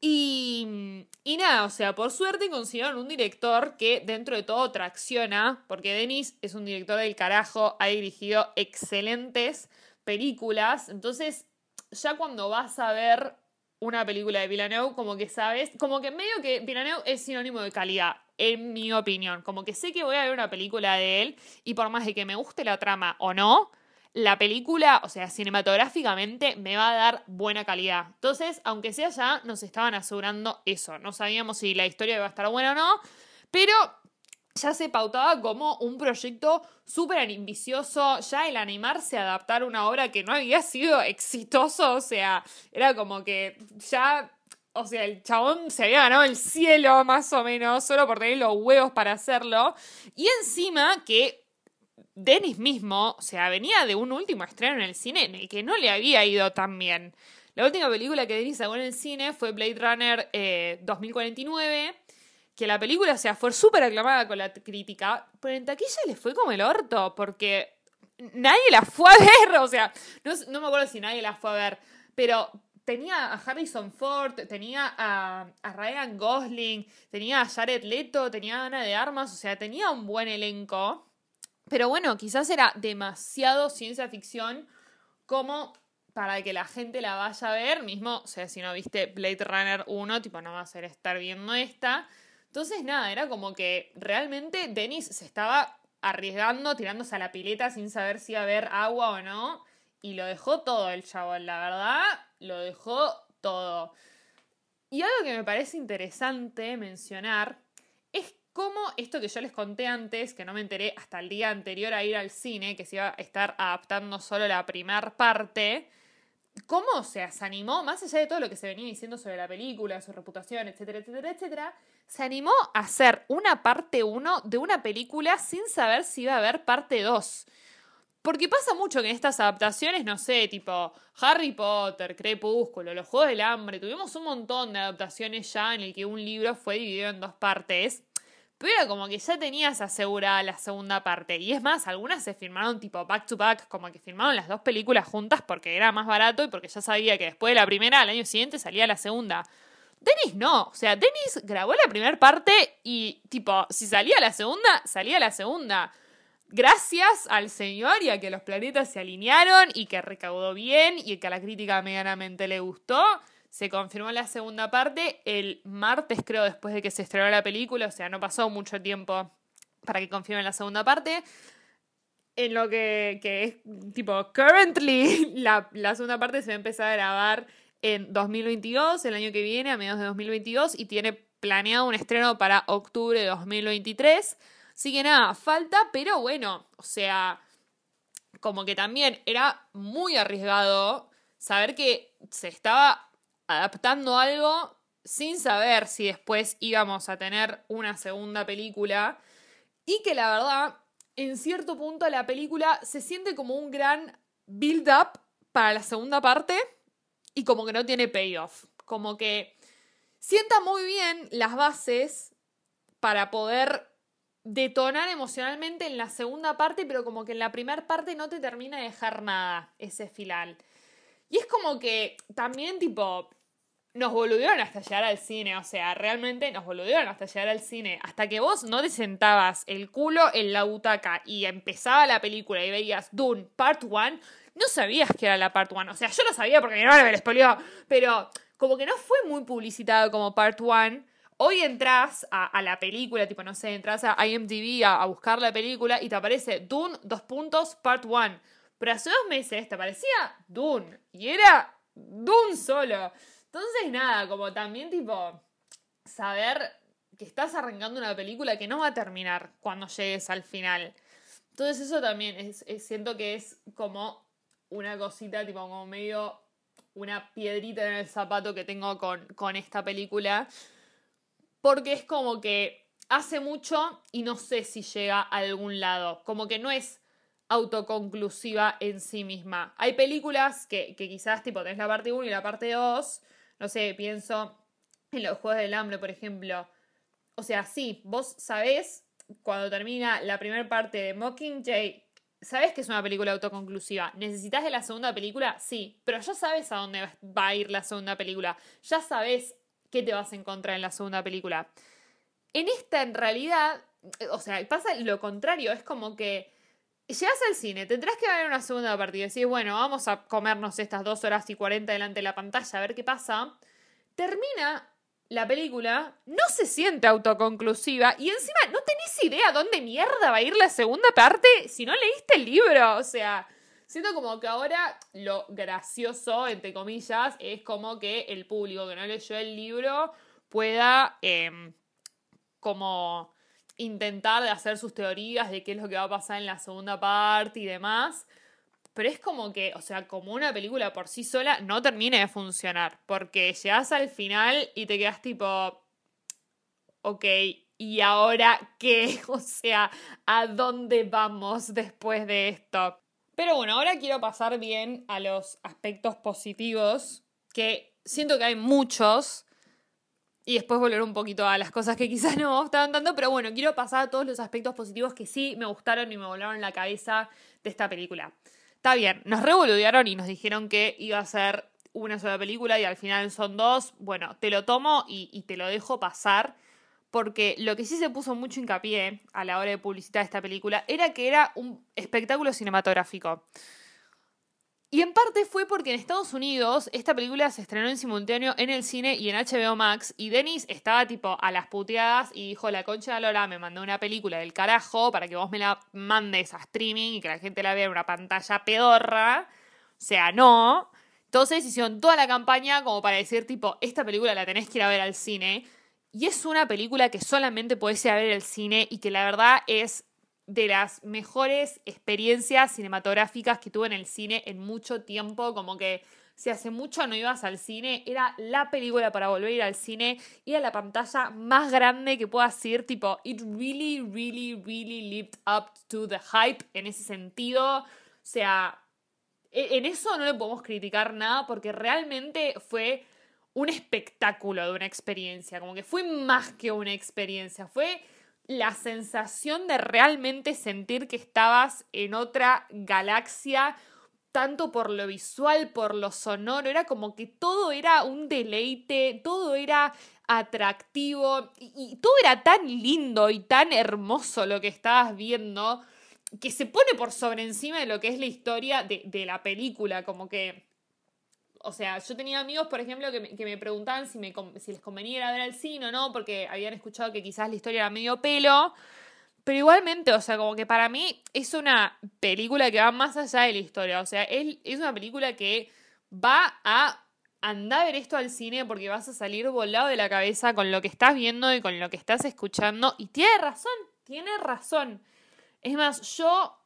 Y, y nada, o sea, por suerte consiguieron un director que dentro de todo tracciona, porque Denis es un director del carajo, ha dirigido excelentes películas, entonces ya cuando vas a ver una película de Villeneuve, como que sabes, como que medio que Villeneuve es sinónimo de calidad, en mi opinión, como que sé que voy a ver una película de él y por más de que me guste la trama o no, la película, o sea, cinematográficamente me va a dar buena calidad. Entonces, aunque sea ya, nos estaban asegurando eso. No sabíamos si la historia iba a estar buena o no, pero ya se pautaba como un proyecto súper ambicioso, ya el animarse a adaptar una obra que no había sido exitoso, o sea, era como que ya o sea, el chabón se había ganado el cielo, más o menos, solo por tener los huevos para hacerlo. Y encima que Dennis mismo, o sea, venía de un último estreno en el cine en el que no le había ido tan bien. La última película que Dennis sacó en el cine fue Blade Runner 2049, eh, que la película, o sea, fue súper aclamada con la crítica, pero en taquilla le fue como el orto, porque nadie la fue a ver, o sea, no, me acuerdo si nadie la fue a ver, pero tenía a Harrison Ford, tenía a, a, Ryan Gosling, tenía a Jared Leto, tenía a Ana de Armas, o sea, tenía un buen elenco. Pero bueno, quizás era demasiado ciencia ficción como para que la gente la vaya a ver, mismo, o sea, si no viste Blade Runner 1, tipo, no va a estar viendo esta. Entonces, nada, era como que realmente Dennis se estaba arriesgando, tirándose a la pileta sin saber si iba a haber agua o no. Y lo dejó todo el chabón, la verdad, lo dejó todo. Y algo que me parece interesante mencionar es cómo esto que yo les conté antes, que no me enteré hasta el día anterior a ir al cine, que se iba a estar adaptando solo la primera parte, cómo se animó, más allá de todo lo que se venía diciendo sobre la película, su reputación, etcétera, etcétera, etcétera, se animó a hacer una parte 1 de una película sin saber si iba a haber parte 2. Porque pasa mucho que en estas adaptaciones, no sé, tipo Harry Potter, Crepúsculo, Los Juegos del Hambre, tuvimos un montón de adaptaciones ya en el que un libro fue dividido en dos partes pero como que ya tenías asegurada la segunda parte. Y es más, algunas se firmaron tipo back to back, como que firmaron las dos películas juntas porque era más barato y porque ya sabía que después de la primera, al año siguiente, salía la segunda. Dennis no, o sea, Dennis grabó la primera parte y tipo, si salía la segunda, salía la segunda. Gracias al señor y a que los planetas se alinearon y que recaudó bien y que a la crítica medianamente le gustó, se confirmó la segunda parte el martes, creo, después de que se estrenó la película, o sea, no pasó mucho tiempo para que confirmen la segunda parte. En lo que, que es tipo, currently, la, la segunda parte se va a empezar a grabar en 2022, el año que viene, a mediados de 2022, y tiene planeado un estreno para octubre de 2023. Así que nada, falta, pero bueno, o sea, como que también era muy arriesgado saber que se estaba adaptando algo sin saber si después íbamos a tener una segunda película y que la verdad, en cierto punto la película se siente como un gran build-up para la segunda parte y como que no tiene payoff, como que sienta muy bien las bases para poder detonar emocionalmente en la segunda parte, pero como que en la primera parte no te termina de dejar nada ese final. Y es como que también tipo nos boludearon hasta llegar al cine, o sea, realmente nos boludearon hasta llegar al cine. Hasta que vos no te sentabas el culo en la butaca y empezaba la película y veías Dune Part 1, no sabías que era la Part 1. O sea, yo lo sabía porque mi hermana me lo expolió, pero como que no fue muy publicitado como Part 1. Hoy entras a, la película, tipo, no sé, entras a IMDb a, a buscar la película y te aparece Dune, dos puntos, Part 1. Pero hace dos meses te aparecía Dune y era Dune solo. Entonces, nada, como también tipo saber que estás arrancando una película que no va a terminar cuando llegues al final. Entonces eso también es, siento que es como una cosita, tipo como medio una piedrita en el zapato que tengo con, con esta película. Porque es como que hace mucho y no sé si llega a algún lado. Como que no es autoconclusiva en sí misma. Hay películas que, que quizás tipo tenés la parte 1 y la parte 2 no sé, pienso en los Juegos del Hambre, por ejemplo. O sea, sí, vos sabés cuando termina la primera parte de Mockingjay, sabes que es una película autoconclusiva. ¿Necesitas de la segunda película? Sí, pero ya sabes a dónde va a ir la segunda película. Ya sabes qué te vas a encontrar en la segunda película. En esta, en realidad, o sea, pasa lo contrario, es como que llegas al cine, tendrás que ver una segunda partida y decir, bueno, vamos a comernos estas dos horas y cuarenta delante de la pantalla a ver qué pasa. Termina la película, no se siente autoconclusiva y encima no tenés idea dónde mierda va a ir la segunda parte si no leíste el libro. O sea, siento como que ahora lo gracioso, entre comillas, es como que el público que no leyó el libro pueda em, como intentar de hacer sus teorías de qué es lo que va a pasar en la segunda parte y demás. Pero es como que, o sea, como una película por sí sola no termina de funcionar. Porque llegas al final y te quedas tipo. Ok, ¿y ahora qué? O sea, ¿a dónde vamos después de esto? Pero bueno, ahora quiero pasar bien a los aspectos positivos, que siento que hay muchos, y después volver un poquito a las cosas que quizás no me gustaban tanto, pero bueno, quiero pasar a todos los aspectos positivos que sí me gustaron y me volaron la cabeza de esta película. Está bien, nos revolucionaron y nos dijeron que iba a ser una sola película y al final son dos. Bueno, te lo tomo y, y te lo dejo pasar, porque lo que sí se puso mucho hincapié a la hora de publicitar esta película era que era un espectáculo cinematográfico. Y en parte fue porque en Estados Unidos esta película se estrenó en simultáneo en el cine y en HBO Max. Y Dennis estaba tipo a las puteadas y dijo: La concha de Lola me mandó una película del carajo para que vos me la mandes a streaming y que la gente la vea en una pantalla pedorra. O sea, no. Entonces hicieron toda la campaña como para decir: tipo, esta película la tenés que ir a ver al cine. Y es una película que solamente podés ir a ver al cine y que la verdad es de las mejores experiencias cinematográficas que tuve en el cine en mucho tiempo, como que si hace mucho no ibas al cine, era la película para volver a ir al cine, y a la pantalla más grande que puedas ir, tipo, it really, really, really lived up to the hype en ese sentido, o sea, e-, en eso no le podemos criticar nada porque realmente fue un espectáculo de una experiencia, como que fue más que una experiencia, fue la sensación de realmente sentir que estabas en otra galaxia, tanto por lo visual, por lo sonoro, era como que todo era un deleite, todo era atractivo y, todo era tan lindo y tan hermoso lo que estabas viendo que se pone por sobre encima de lo que es la historia de, de la película, como que o sea, yo tenía amigos, por ejemplo, que me, que me preguntaban si, me, si les convenía ir a ver al cine o no, porque habían escuchado que quizás la historia era medio pelo. Pero igualmente, o sea, como que para mí es una película que va más allá de la historia. O sea, es, es una película que va a andar a ver esto al cine porque vas a salir volado de la cabeza con lo que estás viendo y con lo que estás escuchando. Y tiene razón, tiene razón. Es más, yo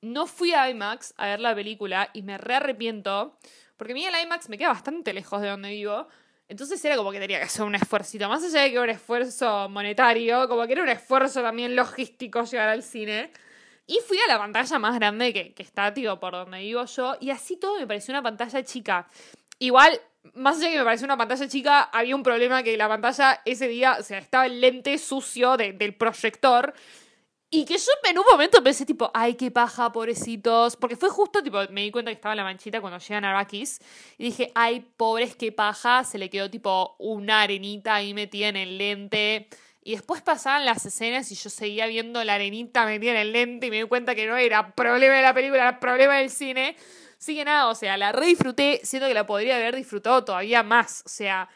no fui a IMAX a ver la película y me re arrepiento porque a mí el IMAX me queda bastante lejos de donde vivo. Entonces era como que tenía que hacer un esfuerzo. Más allá de que un esfuerzo monetario, como que era un esfuerzo también logístico llegar al cine. Y fui a la pantalla más grande que, que está, tío, por donde vivo yo. Y así todo me pareció una pantalla chica. Igual, más allá de que me pareció una pantalla chica, había un problema que la pantalla ese día, o sea, estaba el lente sucio del proyector. Y que yo en un momento pensé, tipo, ay, qué paja, pobrecitos. Porque fue justo, tipo, me di cuenta que estaba la manchita cuando llegan a Arrakis. Y dije, ay, pobres, qué paja. Se le quedó, tipo, una arenita ahí metida en el lente. Y después pasaban las escenas y yo seguía viendo la arenita metida en el lente y me di cuenta que no era problema de la película, era problema del cine. Así que nada, o sea, la re disfruté, siento que la podría haber disfrutado todavía más. O sea,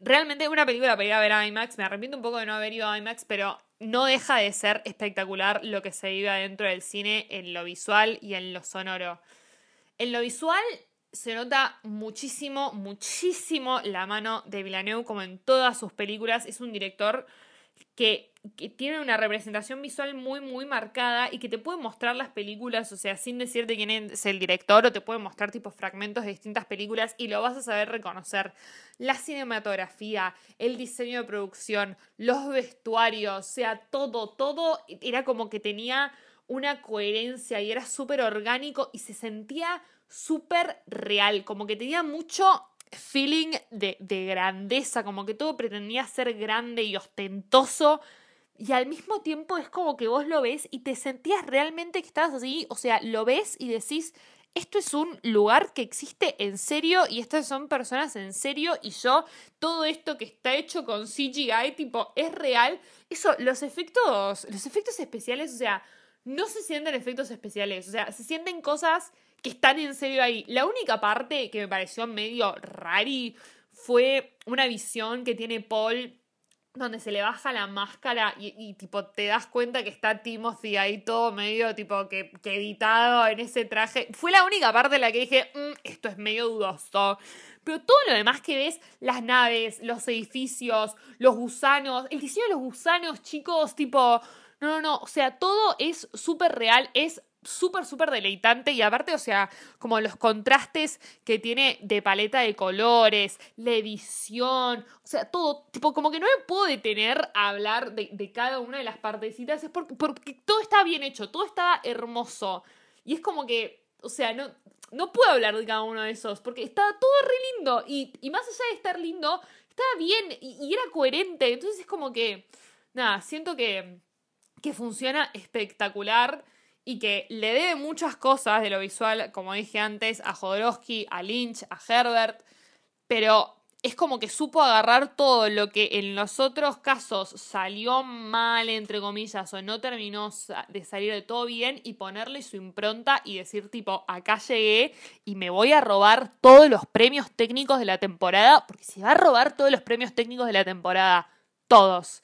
realmente una película para ir a ver a IMAX. Me arrepiento un poco de no haber ido a IMAX, pero no deja de ser espectacular lo que se vive adentro del cine en lo visual y en lo sonoro. En lo visual se nota muchísimo, muchísimo la mano de Villeneuve, como en todas sus películas. Es un director que, tiene una representación visual muy, muy marcada y que te puede mostrar las películas, o sea, sin decirte quién es el director, o te puede mostrar tipo fragmentos de distintas películas y lo vas a saber reconocer. La cinematografía, el diseño de producción, los vestuarios, o sea, todo, todo era como que tenía una coherencia y era súper orgánico y se sentía súper real, como que tenía mucho feeling de, de, grandeza, como que todo pretendía ser grande y ostentoso. Y al mismo tiempo es como que vos lo ves y te sentías realmente que estabas así, o sea, lo ves y decís, esto es un lugar que existe en serio y estas son personas en serio y yo, todo esto que está hecho con CGI, tipo, es real. Eso, los efectos, los efectos especiales, o sea, no se sienten efectos especiales, o sea, se sienten cosas que están en serio ahí. La única parte que me pareció medio rari fue una visión que tiene Paul donde se le baja la máscara y, tipo te das cuenta que está Timothy ahí todo medio tipo que, editado en ese traje. Fue la única parte en la que dije, mm, esto es medio dudoso. Pero todo lo demás que ves, las naves, los edificios, los gusanos, el diseño de los gusanos, chicos, tipo... No, no, no, o sea, todo es súper real, es súper, súper deleitante y aparte, o sea, como los contrastes que tiene de paleta de colores, la edición, o sea, todo, tipo, como que no me puedo detener a hablar de, cada una de las partecitas, es porque, porque todo está bien hecho, todo está hermoso. Y es como que, o sea, no, no puedo hablar de cada uno de esos, porque estaba todo re lindo y, y más allá de estar lindo, estaba bien y, y era coherente, entonces es como que, nada, siento que, que funciona espectacular y que le debe muchas cosas de lo visual, como dije antes, a Jodorowsky, a Lynch, a Herbert, pero es como que supo agarrar todo lo que en los otros casos salió mal, entre comillas, o no terminó de salir de todo bien y ponerle su impronta y decir tipo, acá llegué y me voy a robar todos los premios técnicos de la temporada, porque se va a robar todos los premios técnicos de la temporada, todos.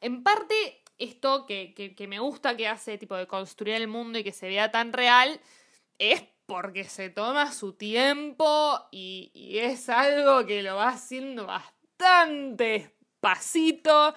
En parte esto que, me gusta que hace, tipo de construir el mundo y que se vea tan real, es porque se toma su tiempo y, es algo que lo va haciendo bastante despacito.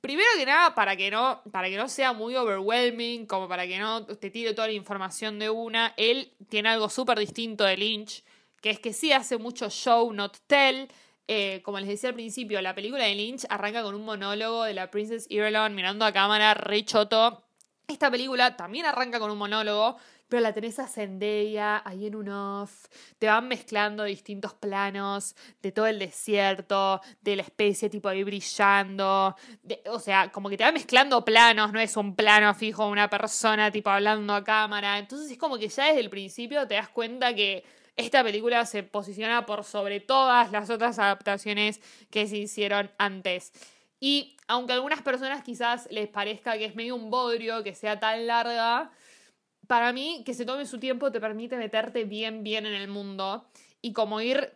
Primero que nada, para que, no, para que no sea muy overwhelming, como para que no te tire toda la información de una, él tiene algo súper distinto de Lynch, que es que sí hace mucho show, not tell. Eh, como les decía al principio, la película de Lynch arranca con un monólogo de la Princess Irulan mirando a cámara, re choto. Esta película también arranca con un monólogo, pero la tenés a Zendaya ahí en un off. Te van mezclando distintos planos de todo el desierto, de la especie tipo ahí brillando. o sea, como que te va mezclando planos, no es un plano fijo, una persona tipo hablando a cámara. Entonces es como que ya desde el principio te das cuenta que esta película se posiciona por sobre todas las otras adaptaciones que se hicieron antes. Y aunque a algunas personas quizás les parezca que es medio un bodrio que sea tan larga, para mí que se tome su tiempo te permite meterte bien, bien en el mundo. y como ir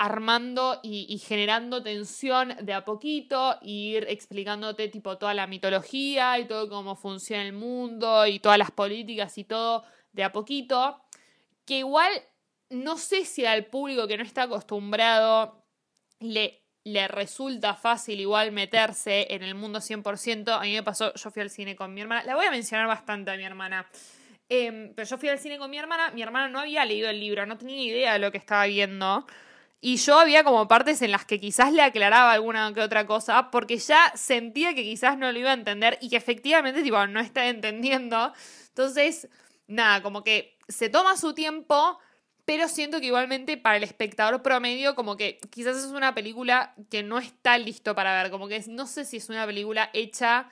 armando y, generando tensión de a poquito, ir explicándote tipo toda la mitología y todo cómo funciona el mundo y todas las políticas y todo de a poquito, que igual no sé si al público que no está acostumbrado le, le resulta fácil igual meterse en el mundo 100%. A mí me pasó, yo fui al cine con mi hermana, la voy a mencionar bastante a mi hermana. Em, pero yo fui al cine con mi hermana, mi hermana no había leído el libro, no tenía idea de lo que estaba viendo. Y yo había como partes en las que quizás le aclaraba alguna que otra cosa, porque ya sentía que quizás no lo iba a entender y que efectivamente, tipo, no está entendiendo. Entonces, nada, como que se toma su tiempo, pero siento que igualmente para el espectador promedio, como que quizás es una película que no está listo para ver, como que no sé si es una película hecha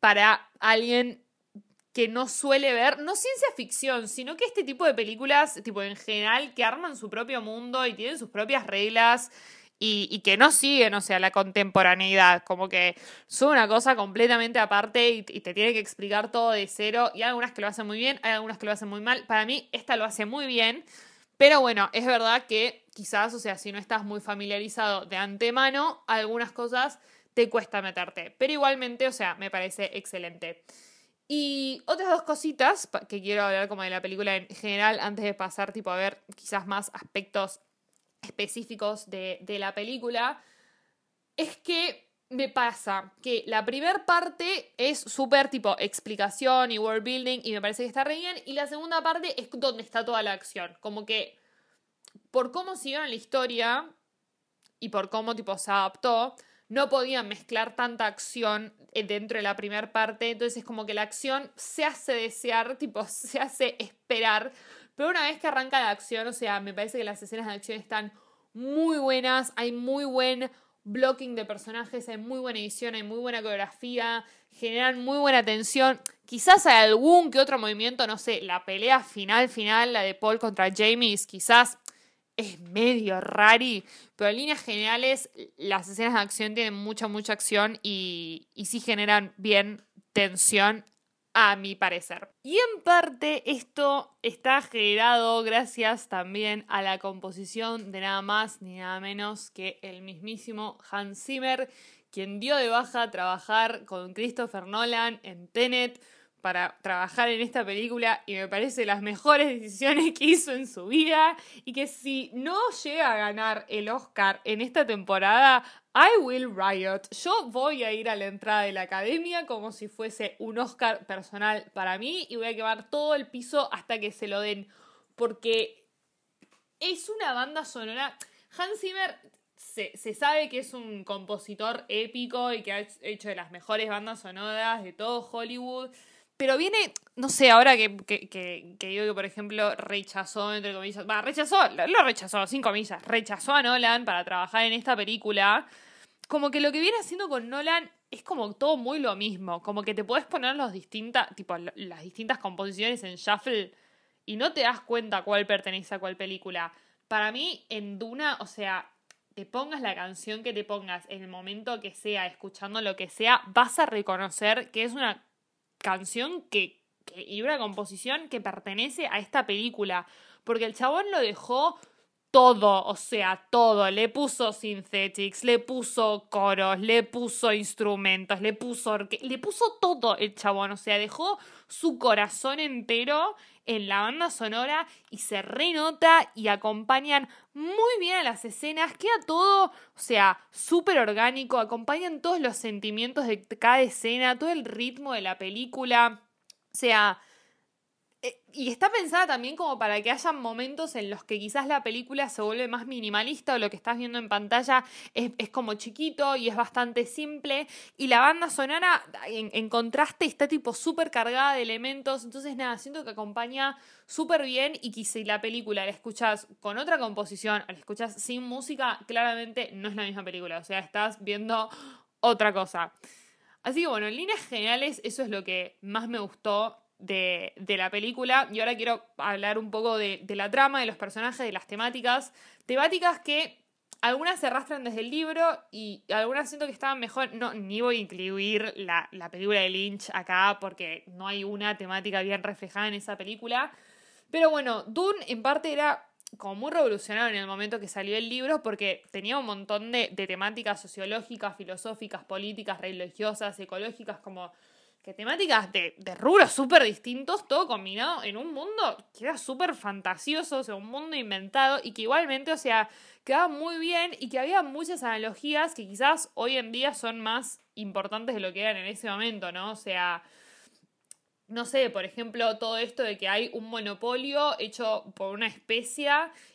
para alguien que no suele ver, no ciencia ficción, sino que este tipo de películas, tipo en general, que arman su propio mundo y tienen sus propias reglas y, que no siguen, o sea, la contemporaneidad, como que son una cosa completamente aparte y, y, te tiene que explicar todo de cero. Y hay algunas que lo hacen muy bien, hay algunas que lo hacen muy mal. Para mí, esta lo hace muy bien, pero bueno, es verdad que quizás, o sea, si no estás muy familiarizado de antemano, algunas cosas te cuesta meterte. Pero igualmente, o sea, me parece excelente. Y otras dos cositas que quiero hablar como de la película en general antes de pasar tipo a ver quizás más aspectos específicos de, la película, es que me pasa que la primera parte es súper tipo explicación y world building y me parece que está re bien y la segunda parte es donde está toda la acción, como que por cómo siguieron la historia y por cómo tipo se adaptó, no podían mezclar tanta acción eh, dentro de la primera parte, entonces es como que la acción se hace desear, tipo, se hace esperar, pero una vez que arranca la acción, o sea, me parece que las escenas de acción están muy buenas, hay muy buen blocking de personajes, hay muy buena edición, hay muy buena coreografía, generan muy buena tensión. Quizás hay algún que otro movimiento, no sé, la pelea final, final, la de Paul contra James, quizás es medio rari, pero en líneas generales las escenas de acción tienen mucha, mucha acción y, y sí generan bien tensión a mi parecer. Y en parte esto está generado gracias también a la composición de nada más ni nada menos que el mismísimo Hans Zimmer, quien dio de baja a trabajar con Christopher Nolan en Tenet para trabajar en esta película y me parece las mejores decisiones que hizo en su vida y que si no llega a ganar el Oscar en esta temporada, I will riot. Yo voy a ir a la entrada de la academia como si fuese un Oscar personal para mí y voy a quemar todo el piso hasta que se lo den porque es una banda sonora. Hans Zimmer se, se, sabe que es un compositor épico y que ha hecho de las mejores bandas sonoras de todo Hollywood. Pero viene, no sé, ahora que, que, que, digo que, por ejemplo, rechazó, entre comillas, va, rechazó, lo rechazó, sin comillas, rechazó a Nolan para trabajar en esta película. Como que lo que viene haciendo con Nolan es como todo muy lo mismo. Como que te puedes poner tipo, las distintas composiciones en shuffle y no te das cuenta cuál pertenece a cuál película. Para mí, en Duna, o sea, te pongas la canción que te pongas en el momento que sea, escuchando lo que sea, vas a reconocer que es una canción que, y una composición que pertenece a esta película. Porque el chabón lo dejó todo, o sea, todo. Le puso synthetics, le puso coros, le puso instrumentos, le puso, le puso todo el chabón. O sea, dejó su corazón entero en la banda sonora y se renota y acompañan muy bien a las escenas. Queda todo, o sea, súper orgánico. Acompañan todos los sentimientos de cada escena, todo el ritmo de la película. O sea, y está pensada también como para que haya momentos en los que quizás la película se vuelve más minimalista o lo que estás viendo en pantalla es, como chiquito y es bastante simple. Y la banda sonora, en, contraste, está tipo súper cargada de elementos. Entonces, nada, siento que acompaña súper bien y que si la película la escuchas con otra composición o la escuchas sin música, claramente no es la misma película. O sea, estás viendo otra cosa. Así que bueno, en líneas generales, eso es lo que más me gustó de, la película. Y ahora quiero hablar un poco de, la trama, de los personajes, de las temáticas. Temáticas que algunas se arrastran desde el libro y algunas siento que estaban mejor. No, ni voy a incluir la, la, película de Lynch acá porque no hay una temática bien reflejada en esa película. Pero bueno, Dune en parte era como muy revolucionario en el momento que salió el libro porque tenía un montón de, de temáticas sociológicas, filosóficas, políticas, religiosas, ecológicas, como que temáticas de, de rubros súper distintos, todo combinado en un mundo que era súper fantasioso, o sea, un mundo inventado y que igualmente, o sea, quedaba muy bien y que había muchas analogías que quizás hoy en día son más importantes de lo que eran en ese momento, ¿no? O sea, no sé, por ejemplo, todo esto de que hay un monopolio hecho por una especie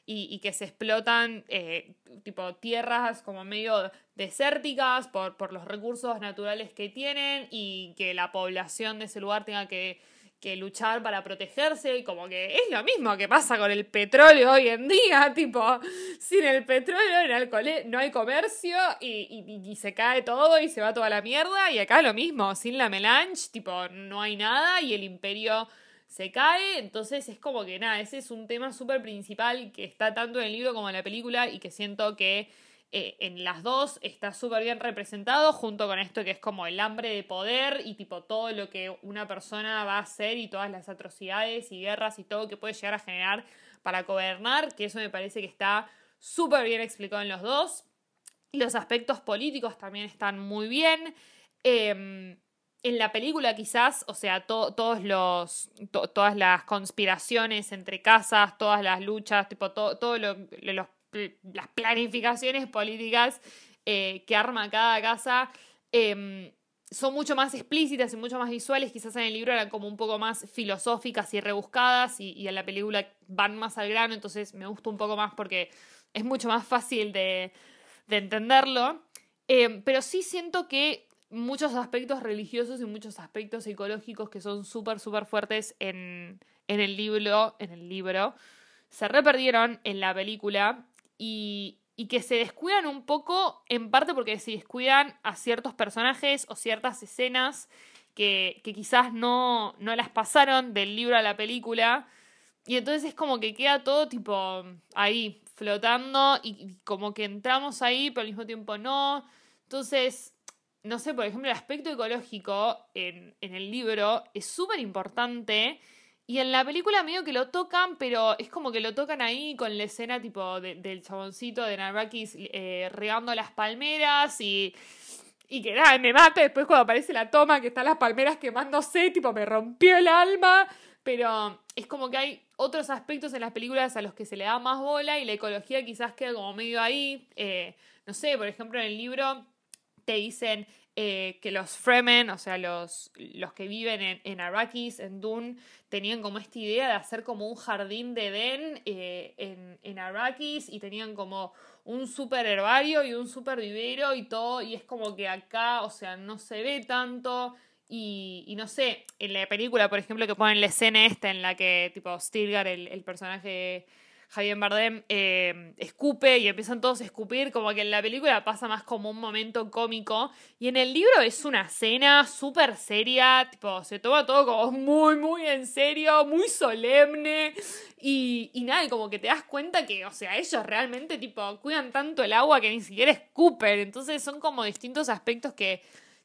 y, que se explotan eh, tipo tierras como medio desérticas por, por los recursos naturales que tienen y que la población de ese lugar tenga que que luchar para protegerse y como que es lo mismo que pasa con el petróleo hoy en día, tipo, sin el petróleo no hay comercio y, se cae todo y se va toda la mierda y acá lo mismo, sin la melange, tipo, no hay nada y el imperio se cae, entonces es como que nada, ese es un tema súper principal que está tanto en el libro como en la película y que siento que eh, en las dos está súper bien representado, junto con esto que es como el hambre de poder y tipo todo lo que una persona va a hacer y todas las atrocidades y guerras y todo que puede llegar a generar para gobernar, que eso me parece que está súper bien explicado en los dos. Los aspectos políticos también están muy bien. Em, en la película quizás, o sea, todos los, todas las conspiraciones entre casas, todas las luchas, tipo todo, lo, los las planificaciones políticas eh, que arma cada casa em, son mucho más explícitas y mucho más visuales. Quizás en el libro eran como un poco más filosóficas y rebuscadas y, en la película van más al grano, entonces me gusta un poco más porque es mucho más fácil de, entenderlo. Em, pero sí siento que muchos aspectos religiosos y muchos aspectos psicológicos que son súper, súper fuertes en, el libro, en el libro, se reperdieron en la película y, que se descuidan un poco, en parte porque se descuidan a ciertos personajes o ciertas escenas que, quizás no, no las pasaron del libro a la película. Y entonces es como que queda todo tipo ahí, flotando, y, como que entramos ahí, pero al mismo tiempo no. Entonces, no sé, por ejemplo, el aspecto ecológico en, en el libro es súper importante y en la película medio que lo tocan, pero es como que lo tocan ahí con la escena tipo del chaboncito de Narvakis eh, regando las palmeras y, y que nada, me mata después cuando aparece la toma que están las palmeras quemándose, tipo me rompió el alma. Pero es como que hay otros aspectos en las películas a los que se le da más bola y la ecología quizás queda como medio ahí. Eh, no sé, por ejemplo, en el libro te dicen eh, que los Fremen, o sea, los, los que viven en, en, Arrakis, en Dune, tenían como esta idea de hacer como un jardín de Edén eh, en, en Arrakis y tenían como un super herbario y un super vivero y todo, y es como que acá, o sea, no se ve tanto. Y, y, no sé, en la película, por ejemplo, que ponen la escena esta en la que, tipo, Stilgar, el, el personaje Javier Bardem eh, escupe y empiezan todos a escupir, como que en la película pasa más como un momento cómico. Y en el libro es una escena súper seria, tipo, se toma todo como muy, muy en serio, muy solemne. Y, y nada, y como que te das cuenta que, o sea, ellos realmente, tipo, cuidan tanto el agua que ni siquiera escupen, entonces son como distintos aspectos que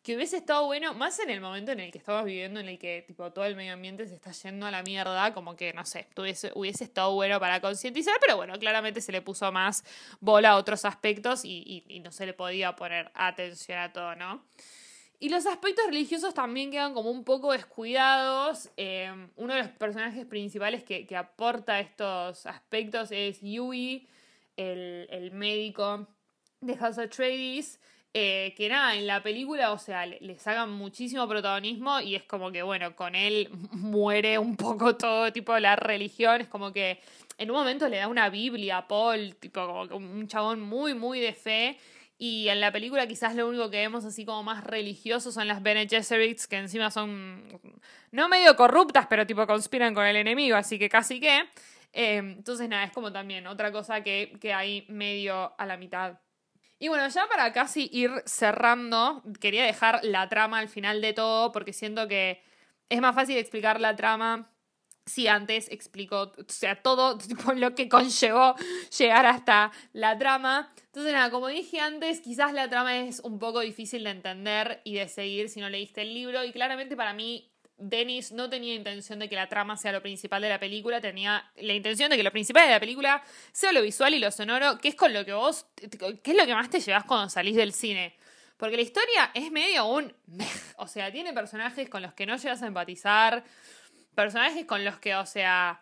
que hubiese estado bueno, más en el momento en el que estamos viviendo, en el que tipo todo el medio ambiente se está yendo a la mierda, como que, no sé, hubiese, estado bueno para concientizar, pero bueno, claramente se le puso más bola a otros aspectos y, no se le podía poner atención a todo, ¿no? Y los aspectos religiosos también quedan como un poco descuidados. Eh, uno de los personajes principales que, aporta estos aspectos es Yui, el, el médico de House of Atreides, eh, que nada, en la película, o sea, le, sacan muchísimo protagonismo y es como que, bueno, con él muere un poco todo tipo de la religión, es como que en un momento le da una Biblia a Paul, tipo como un chabón muy, muy de fe. Y en la película quizás lo único que vemos así como más religioso son las Bene Gesserits, que encima son no medio corruptas, pero tipo conspiran con el enemigo, así que casi que. Eh, entonces nada, es como también otra cosa que, que hay medio a la mitad. Y bueno, ya para casi ir cerrando, quería dejar la trama al final de todo, porque siento que es más fácil explicar la trama si antes explico, o sea, todo lo que conllevó llegar hasta la trama. Entonces, nada, como dije antes, quizás la trama es un poco difícil de entender y de seguir si no leíste el libro. Y claramente para mí Dennis no tenía intención de que la trama sea lo principal de la película, tenía la intención de que lo principal de la película sea lo visual y lo sonoro, que es con lo que vos, qué es lo que más te llevas cuando salís del cine. Porque la historia es medio un... O sea, tiene personajes con los que no llegas a empatizar, personajes con los que, o sea,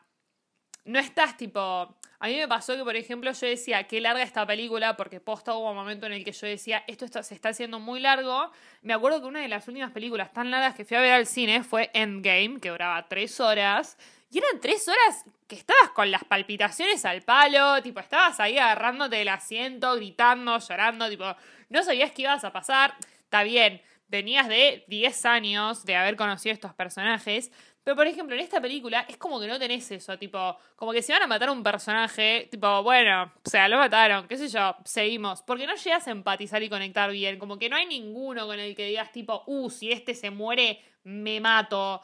no estás tipo... A mí me pasó que, por ejemplo, yo decía, qué larga esta película, porque posta hubo un momento en el que yo decía, esto se está haciendo muy largo. Me acuerdo que una de las últimas películas tan largas que fui a ver al cine fue Endgame, que duraba tres horas. Y eran tres horas que estabas con las palpitaciones al palo, tipo, estabas ahí agarrándote del asiento, gritando, llorando, tipo, no sabías qué ibas a pasar. Está bien, venías de 10 años de haber conocido estos personajes, pero, por ejemplo, en esta película es como que no tenés eso, tipo, como que si van a matar a un personaje, tipo, bueno, o sea, lo mataron, qué sé yo, seguimos. Porque no llegas a empatizar y conectar bien, como que no hay ninguno con el que digas, tipo, uh, si este se muere, me mato.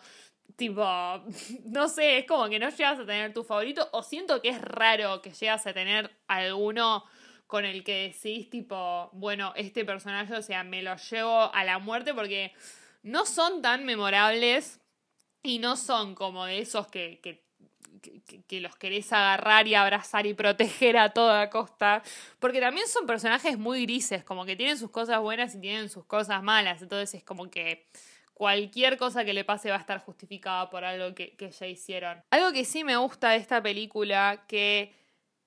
Tipo, no sé, es como que no llegas a tener tu favorito, o siento que es raro que llegas a tener alguno con el que decís, tipo, bueno, este personaje, o sea, me lo llevo a la muerte porque no son tan memorables y no son como de esos que, que, que, los querés agarrar y abrazar y proteger a toda costa. Porque también son personajes muy grises, como que tienen sus cosas buenas y tienen sus cosas malas. Entonces es como que cualquier cosa que le pase va a estar justificada por algo que, que ya hicieron. Algo que sí me gusta de esta película que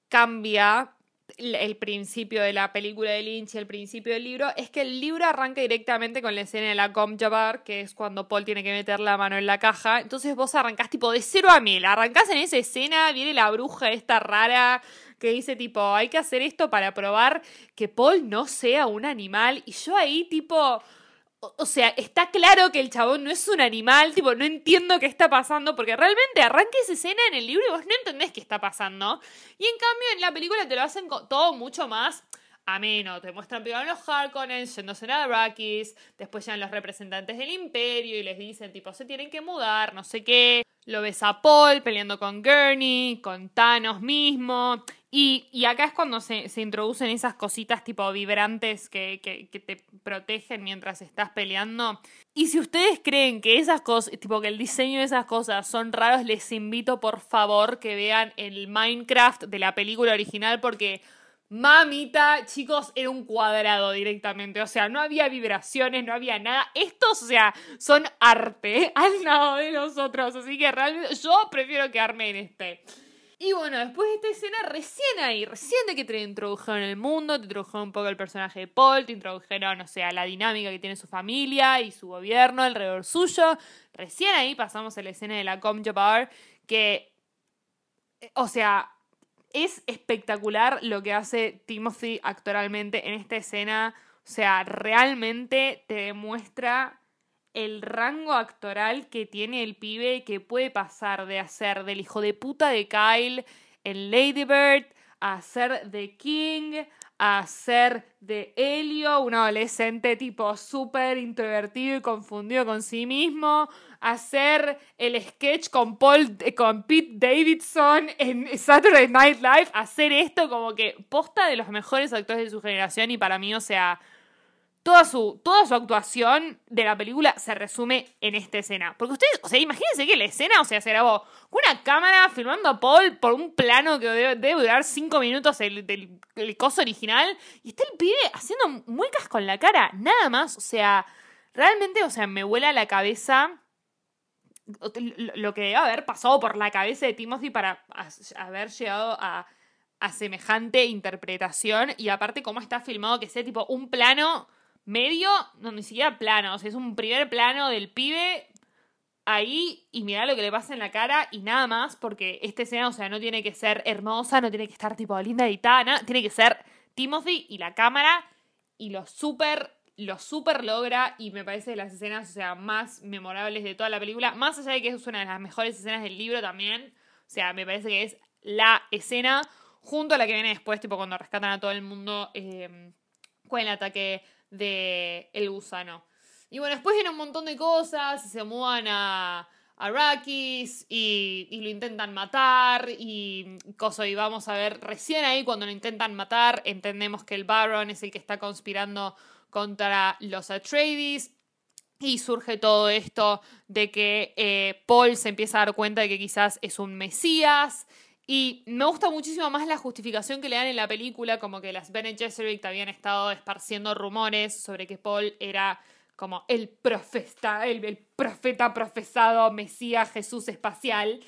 cambia el principio de la película de Lynch y el principio del libro es que el libro arranca directamente con la escena de la Com Jabbar, que es cuando Paul tiene que meter la mano en la caja. Entonces vos arrancás tipo de cero a mil. Arrancás en esa escena, viene la bruja esta rara que dice tipo, hay que hacer esto para probar que Paul no sea un animal. Y yo ahí tipo o sea, está claro que el chabón no es un animal, tipo, no entiendo qué está pasando, porque realmente arranca esa escena en el libro y vos no entendés qué está pasando. Y en cambio en la película te lo hacen todo mucho más ameno. Te muestran primero los Harkonnen yéndose a Arrakis, después llegan los representantes del Imperio y les dicen, tipo, se tienen que mudar, no sé qué. Lo ves a Paul peleando con Gurney, con Thanos mismo. Y, acá es cuando se, introducen esas cositas tipo vibrantes que, que, te protegen mientras estás peleando. Y si ustedes creen que esas cosas, tipo que el diseño de esas cosas son raros, les invito por favor que vean el Minecraft de la película original porque Mamita, chicos, era un cuadrado directamente. O sea, no había vibraciones, no había nada. Estos, o sea, son arte al lado de nosotros. Así que realmente yo prefiero quedarme en este. Y bueno, después de esta escena, recién ahí, recién de que te introdujeron el mundo, te introdujeron un poco el personaje de Paul, te introdujeron, o sea, la dinámica que tiene su familia y su gobierno alrededor suyo. Recién ahí pasamos a la escena de la Com Bar, que, eh, o sea, es espectacular lo que hace Timothy actualmente en esta escena. O sea, realmente te demuestra el rango actoral que tiene el pibe que puede pasar de hacer del hijo de puta de Kyle en Lady Bird a ser de King, a ser de Helio, un adolescente tipo súper introvertido y confundido con sí mismo, hacer el sketch con Paul, con Pete Davidson en Saturday Night Live, hacer esto como que posta de los mejores actores de su generación y para mí, o sea, toda su, toda su actuación de la película se resume en esta escena. Porque ustedes, o sea, imagínense que la escena, o sea, se grabó con una cámara filmando a Paul por un plano que debe, durar cinco minutos el, del el coso original. Y está el pibe haciendo muecas con la cara, nada más. O sea, realmente, o sea, me vuela la cabeza lo que debe haber pasado por la cabeza de Timothy para haber llegado a, a semejante interpretación. Y aparte, cómo está filmado que sea tipo un plano medio, no, ni siquiera plano, o sea, es un primer plano del pibe ahí y mira lo que le pasa en la cara y nada más, porque esta escena, o sea, no tiene que ser hermosa, no tiene que estar tipo linda editada, nada, tiene que ser Timothy y la cámara y lo súper, lo súper logra y me parece de las escenas, o sea, más memorables de toda la película, más allá de que es una de las mejores escenas del libro también, o sea, me parece que es la escena junto a la que viene después, tipo cuando rescatan a todo el mundo eh, con el ataque de El Gusano. Y bueno, después viene un montón de cosas, se mudan a, a y, lo intentan matar y cosa, y vamos a ver, recién ahí cuando lo intentan matar, entendemos que el Baron es el que está conspirando contra los Atreides. Y surge todo esto de que eh, Paul se empieza a dar cuenta de que quizás es un Mesías. Y me gusta muchísimo más la justificación que le dan en la película, como que las Bene Gesserit habían estado esparciendo rumores sobre que Paul era como el profeta, el, el profeta profesado, Mesías, Jesús espacial.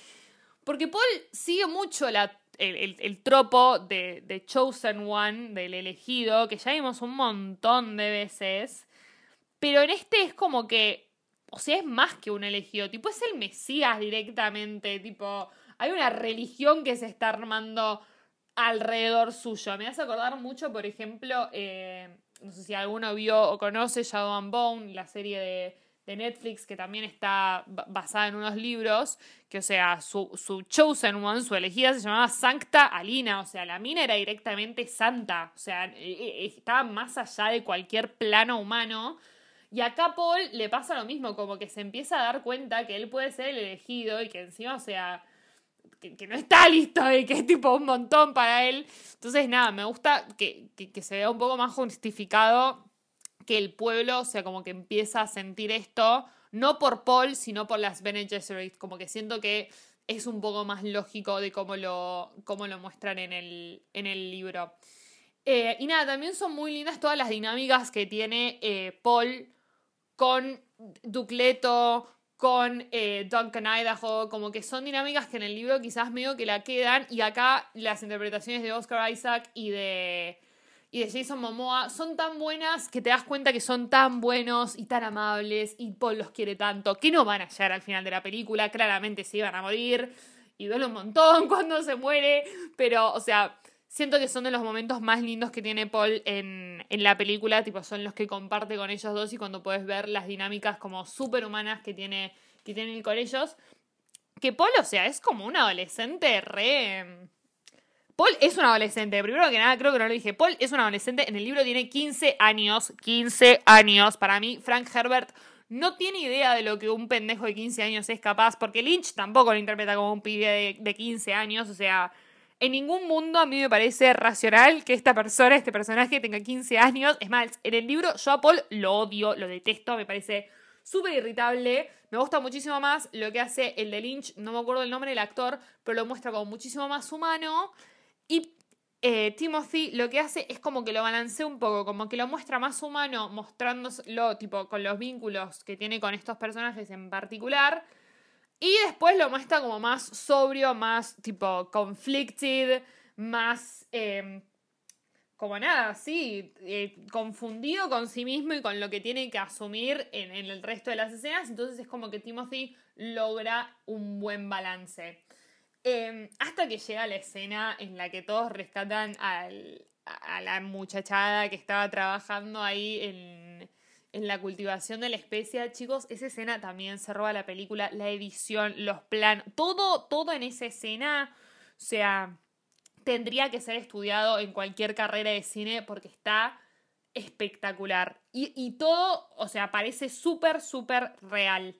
Porque Paul sigue mucho la, el, tropo de, de Chosen One, del elegido, que ya vimos un montón de veces. Pero en este es como que, o sea, es más que un elegido, tipo es el Mesías directamente, tipo, hay una religión que se está armando alrededor suyo. Me hace acordar mucho, por ejemplo, eh, no sé si alguno vio o conoce Shadow and Bone, la serie de, Netflix que también está basada en unos libros, que o sea, su, su chosen one, su elegida se llamaba Sancta Alina, o sea, la mina era directamente santa, o sea, e, e, estaba más allá de cualquier plano humano. Y acá Paul le pasa lo mismo, como que se empieza a dar cuenta que él puede ser el elegido y que encima, o sea, que, no está listo y que es tipo un montón para él. Entonces, nada, me gusta que, se vea un poco más justificado que el pueblo, o sea, como que empieza a sentir esto, no por Paul, sino por las Bene Gesserit, como que siento que es un poco más lógico de cómo lo, cómo lo muestran en el, en el libro. Eh, y nada, también son muy lindas todas las dinámicas que tiene eh, Paul con Ducleto, con eh, Duncan Idaho, como que son dinámicas que en el libro quizás medio que la quedan y acá las interpretaciones de Oscar Isaac y de, y de Jason Momoa son tan buenas que te das cuenta que son tan buenos y tan amables y Paul los quiere tanto que no van a llegar al final de la película, claramente se iban a morir y duele un montón cuando se muere, pero o sea, siento que son de los momentos más lindos que tiene Paul en, la película, tipo son los que comparte con ellos dos y cuando puedes ver las dinámicas como súper humanas que tiene, que tiene con ellos. Que Paul, o sea, es como un adolescente re... Paul es un adolescente, primero que nada creo que no lo dije, Paul es un adolescente, en el libro tiene 15 años, 15 años, para mí Frank Herbert no tiene idea de lo que un pendejo de 15 años es capaz, porque Lynch tampoco lo interpreta como un pibe de, de 15 años, o sea, en ningún mundo a mí me parece racional que esta persona, este personaje, tenga 15 años. Es más, en el libro yo a Paul lo odio, lo detesto, me parece súper irritable. Me gusta muchísimo más lo que hace el de Lynch, no me acuerdo el nombre del actor, pero lo muestra como muchísimo más humano. Y eh, Timothy lo que hace es como que lo balancea un poco, como que lo muestra más humano, mostrándolo tipo con los vínculos que tiene con estos personajes en particular. Y después lo muestra como más sobrio, más tipo conflicted, más em, como nada, sí, eh, confundido con sí mismo y con lo que tiene que asumir en, el resto de las escenas. Entonces es como que Timothy logra un buen balance. Em, hasta que llega la escena en la que todos rescatan al, a la muchachada que estaba trabajando ahí en, en la cultivación de la especia, chicos, esa escena también se roba la película, la edición, los planos, todo, todo en esa escena, o sea, tendría que ser estudiado en cualquier carrera de cine porque está espectacular. Y, y todo, o sea, parece súper, súper real.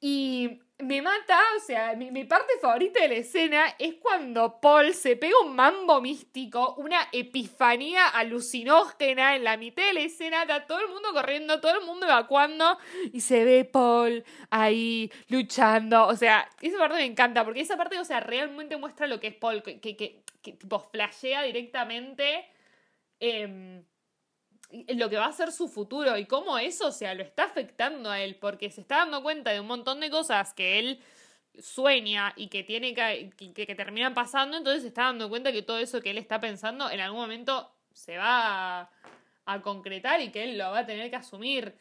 Y me mata, o sea, mi, parte favorita de la escena es cuando Paul se pega un mambo místico, una epifanía alucinógena en la mitad de la escena, está todo el mundo corriendo, todo el mundo evacuando y se ve Paul ahí luchando, o sea, esa parte me encanta porque esa parte, o sea, realmente muestra lo que es Paul, que, que, que, tipo flashea directamente. Eh, lo que va a ser su futuro y cómo eso, o sea, lo está afectando a él, porque se está dando cuenta de un montón de cosas que él sueña y que tiene que, que, terminan pasando, entonces se está dando cuenta que todo eso que él está pensando en algún momento se va a, concretar y que él lo va a tener que asumir.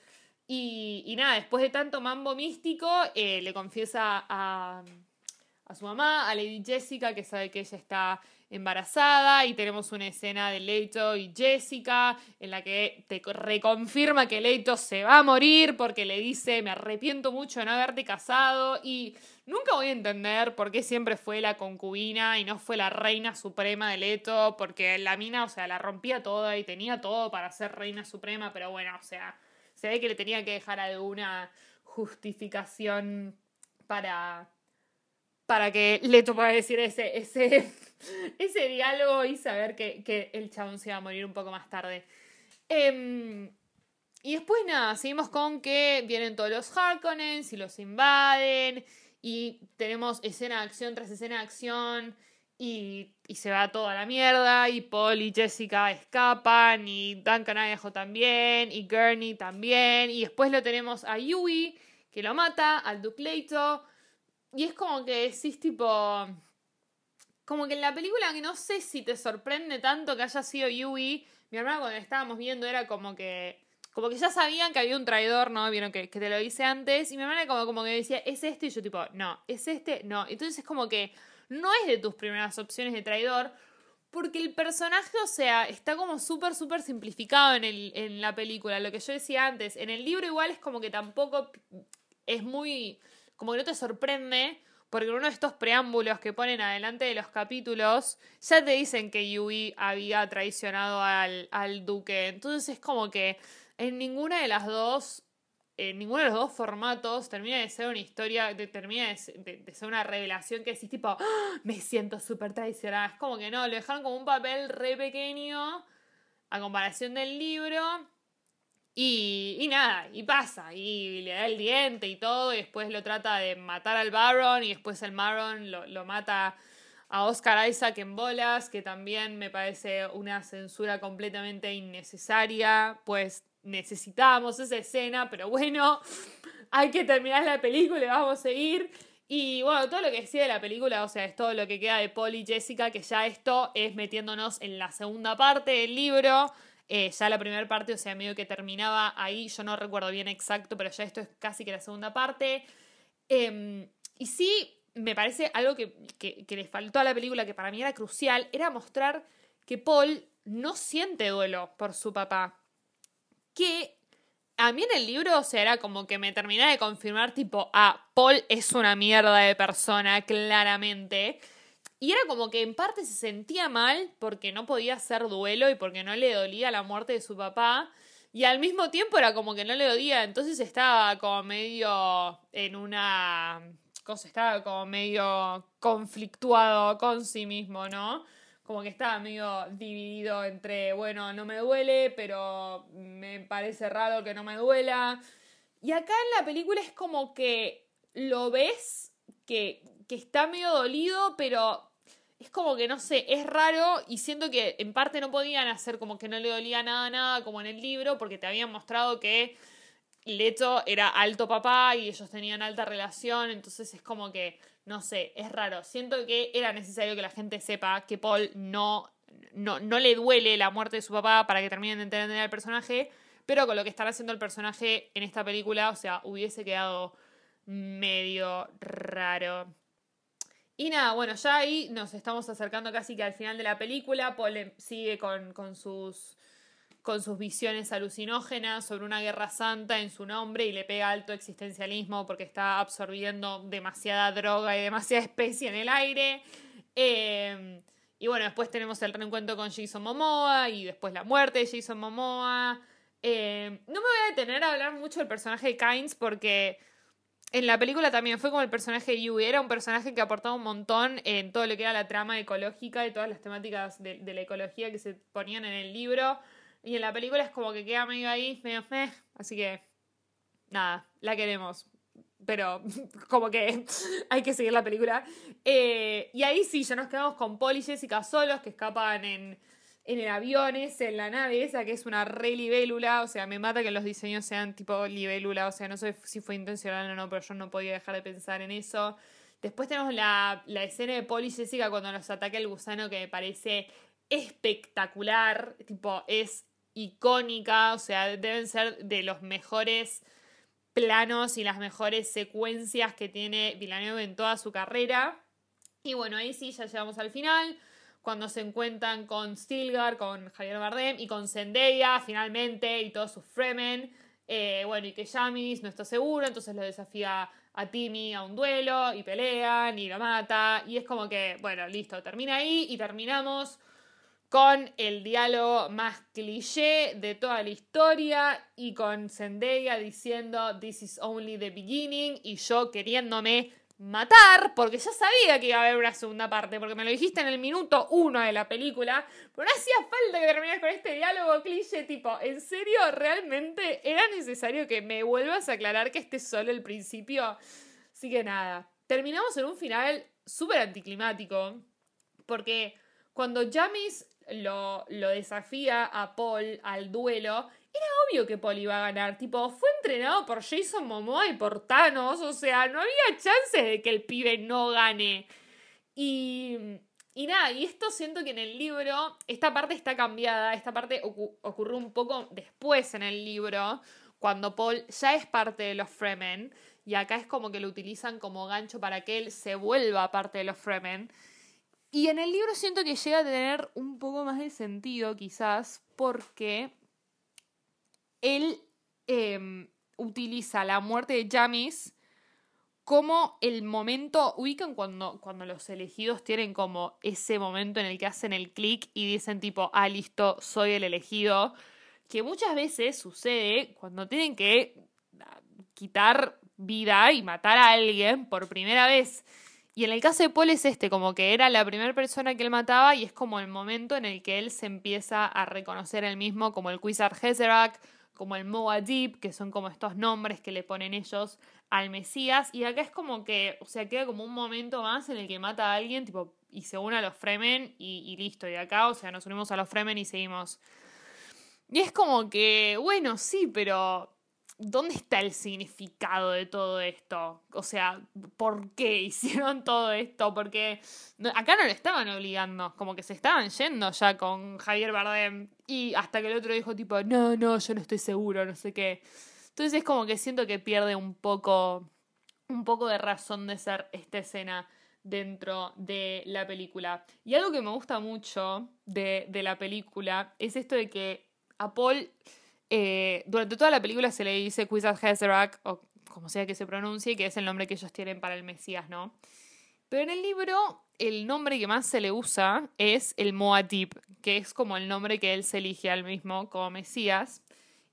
Y, nada, después de tanto mambo místico, eh, le confiesa a, a su mamá, a Lady Jessica, que sabe que ella está embarazada y tenemos una escena de Leito y Jessica en la que te reconfirma que Leito se va a morir porque le dice me arrepiento mucho de no haberte casado y nunca voy a entender por qué siempre fue la concubina y no fue la reina suprema de Leto porque la mina, o sea, la rompía toda y tenía todo para ser reina suprema, pero bueno, o sea, se ve que le tenía que dejar alguna justificación para para que Leto pueda decir ese, ese, ese diálogo y saber que, el chabón se va a morir un poco más tarde. Em, y después nada, seguimos con que vienen todos los Harkonnens y los invaden. Y tenemos escena de acción tras escena de acción. Y, y, se va toda la mierda. Y Paul y Jessica escapan. Y Duncan Idaho también. Y Gurney también. Y después lo tenemos a Yui, que lo mata. Al Duke Leto. Y es como que decís tipo. Como que en la película que no sé si te sorprende tanto que haya sido Yui. Mi hermana cuando estábamos viendo era como que como que ya sabían que había un traidor, ¿no? Vieron que, te lo hice antes. Y mi hermana como, como que decía, ¿es este? Y yo tipo, no, ¿es este? No. Entonces es como que no es de tus primeras opciones de traidor. Porque el personaje, o sea, está como súper, súper simplificado en, el, en la película. Lo que yo decía antes. En el libro igual es como que tampoco es muy... Como que no te sorprende. Porque en uno de estos preámbulos que ponen adelante de los capítulos, ya te dicen que Yui había traicionado al, al duque. Entonces es como que en ninguna de las dos, en ninguno de los dos formatos termina de ser una historia, termina de, ser una revelación que decís tipo, ¡Ah! me siento súper traicionada. Es como que no, lo dejaron como un papel re pequeño a comparación del libro. Y, y, nada, y pasa, y le da el diente y todo, y después lo trata de matar al Baron, y después el Baron lo, lo mata a Oscar Isaac en bolas, que también me parece una censura completamente innecesaria, pues necesitábamos esa escena, pero bueno, hay que terminar la película y vamos a seguir. Y bueno, todo lo que sigue de la película, o sea, es todo lo que queda de Paul y Jessica, que ya esto es metiéndonos en la segunda parte del libro. Eh, ya la primera parte, o sea, medio que terminaba ahí, yo no recuerdo bien exacto, pero ya esto es casi que la segunda parte. Em, y sí, me parece algo que, que, que le faltó a la película, que para mí era crucial, era mostrar que Paul no siente duelo por su papá que a mí en el libro, o sea, era como que me terminé de confirmar, tipo, ah, Paul es una mierda de persona, claramente. Y era como que en parte se sentía mal porque no podía hacer duelo y porque no le dolía la muerte de su papá. Y al mismo tiempo era como que no le dolía, entonces estaba como medio en una cosa, estaba como medio conflictuado con sí mismo, ¿no? como que estaba medio dividido entre, bueno, no me duele, pero me parece raro que no me duela. Y acá en la película es como que lo ves que, que está medio dolido, pero es como que no sé, es raro y siento que en parte no podían hacer como que no le dolía nada, nada, como en el libro, porque te habían mostrado que Leto era alto papá y ellos tenían alta relación, entonces es como que no sé, es raro. Siento que era necesario que la gente sepa que Paul no, no, no le duele la muerte de su papá para que terminen de entender al personaje, pero con lo que están haciendo el personaje en esta película, o sea, hubiese quedado medio raro. Y nada, bueno, ya ahí nos estamos acercando casi que al final de la película. Paul sigue con, con sus con sus visiones alucinógenas sobre una guerra santa en su nombre y le pega alto existencialismo porque está absorbiendo demasiada droga y demasiada especie en el aire. Em, y bueno, después tenemos el reencuentro con Jason Momoa y después la muerte de Jason Momoa. Em, no me voy a detener a hablar mucho del personaje de Kynes porque en la película también fue como el personaje de Yui. Era un personaje que aportaba un montón en todo lo que era la trama ecológica y todas las temáticas de, la ecología que se ponían en el libro. Y en la película es como que queda medio ahí, medio meh. Así que, nada, la queremos. Pero como que hay que seguir la película. Eh, y ahí sí, ya nos quedamos con Paul y Jessica solos que escapan en, en el avión en la nave esa, que es una re libélula. O sea, me mata que los diseños sean tipo libélula. O sea, no sé si fue intencional o no, pero yo no podía dejar de pensar en eso. Después tenemos la, la escena de Paul y Jessica cuando nos ataca el gusano que me parece espectacular. Tipo, es icónica, o sea, deben ser de los mejores planos y las mejores secuencias que tiene Villeneuve en toda su carrera. Y bueno, ahí sí, ya llegamos al final, cuando se encuentran con Stilgar, con Javier Bardem y con Zendaya finalmente y todos sus Fremen. Eh, bueno, y que Jamis no está seguro, entonces lo desafía a Timmy a un duelo y pelean y lo mata. Y es como que, bueno, listo, termina ahí y terminamos con el diálogo más cliché de toda la historia y con Zendaya diciendo This is only the beginning y yo queriéndome matar, porque ya sabía que iba a haber una segunda parte, porque me lo dijiste en el minuto uno de la película, pero no hacía falta que termines con este diálogo cliché, tipo, ¿en serio realmente era necesario que me vuelvas a aclarar que este es solo el principio? Así que nada, terminamos en un final súper anticlimático, porque cuando Jamis lo, lo desafía a Paul al duelo, que Paul iba a ganar. Tipo, fue entrenado por Jason Momoa y por Thanos. O sea, no había chances de que el pibe no gane. Y, y nada, y esto siento que en el libro, esta parte está cambiada. Esta parte ocurrió un poco después en el libro, cuando Paul ya es parte de los Fremen. Y acá es como que lo utilizan como gancho para que él se vuelva parte de los Fremen. Y en el libro siento que llega a tener un poco más de sentido, quizás, porque él em, utiliza la muerte de Jamis como el momento, ubican cuando, cuando los elegidos tienen como ese momento en el que hacen el clic y dicen tipo, ah, listo, soy el elegido, que muchas veces sucede cuando tienen que ah, quitar vida y matar a alguien por primera vez. Y en el caso de Paul es este, como que era la primera persona que él mataba y es como el momento en el que él se empieza a reconocer él mismo como el Quizar Hezerak, como el Moadib, que son como estos nombres que le ponen ellos al Mesías. Y acá es como que, o sea, queda como un momento más en el que mata a alguien, tipo, y se une a los Fremen y, y listo. Y acá, o sea, nos unimos a los Fremen y seguimos. Y es como que, bueno, sí, pero ¿dónde está el significado de todo esto? O sea, ¿por qué hicieron todo esto? Porque acá no le estaban obligando, como que se estaban yendo ya con Javier Bardem y hasta que el otro dijo tipo, no, no, yo no estoy seguro, no sé qué. Entonces es como que siento que pierde un poco, un poco de razón de ser esta escena dentro de la película. Y algo que me gusta mucho de, de la película es esto de que a Paul eh, durante toda la película se le dice Quizat Hazarak, o como sea que se pronuncie, que es el nombre que ellos tienen para el Mesías, ¿no? Pero en el libro, el nombre que más se le usa es el Moadib, que es como el nombre que él se elige al mismo como Mesías.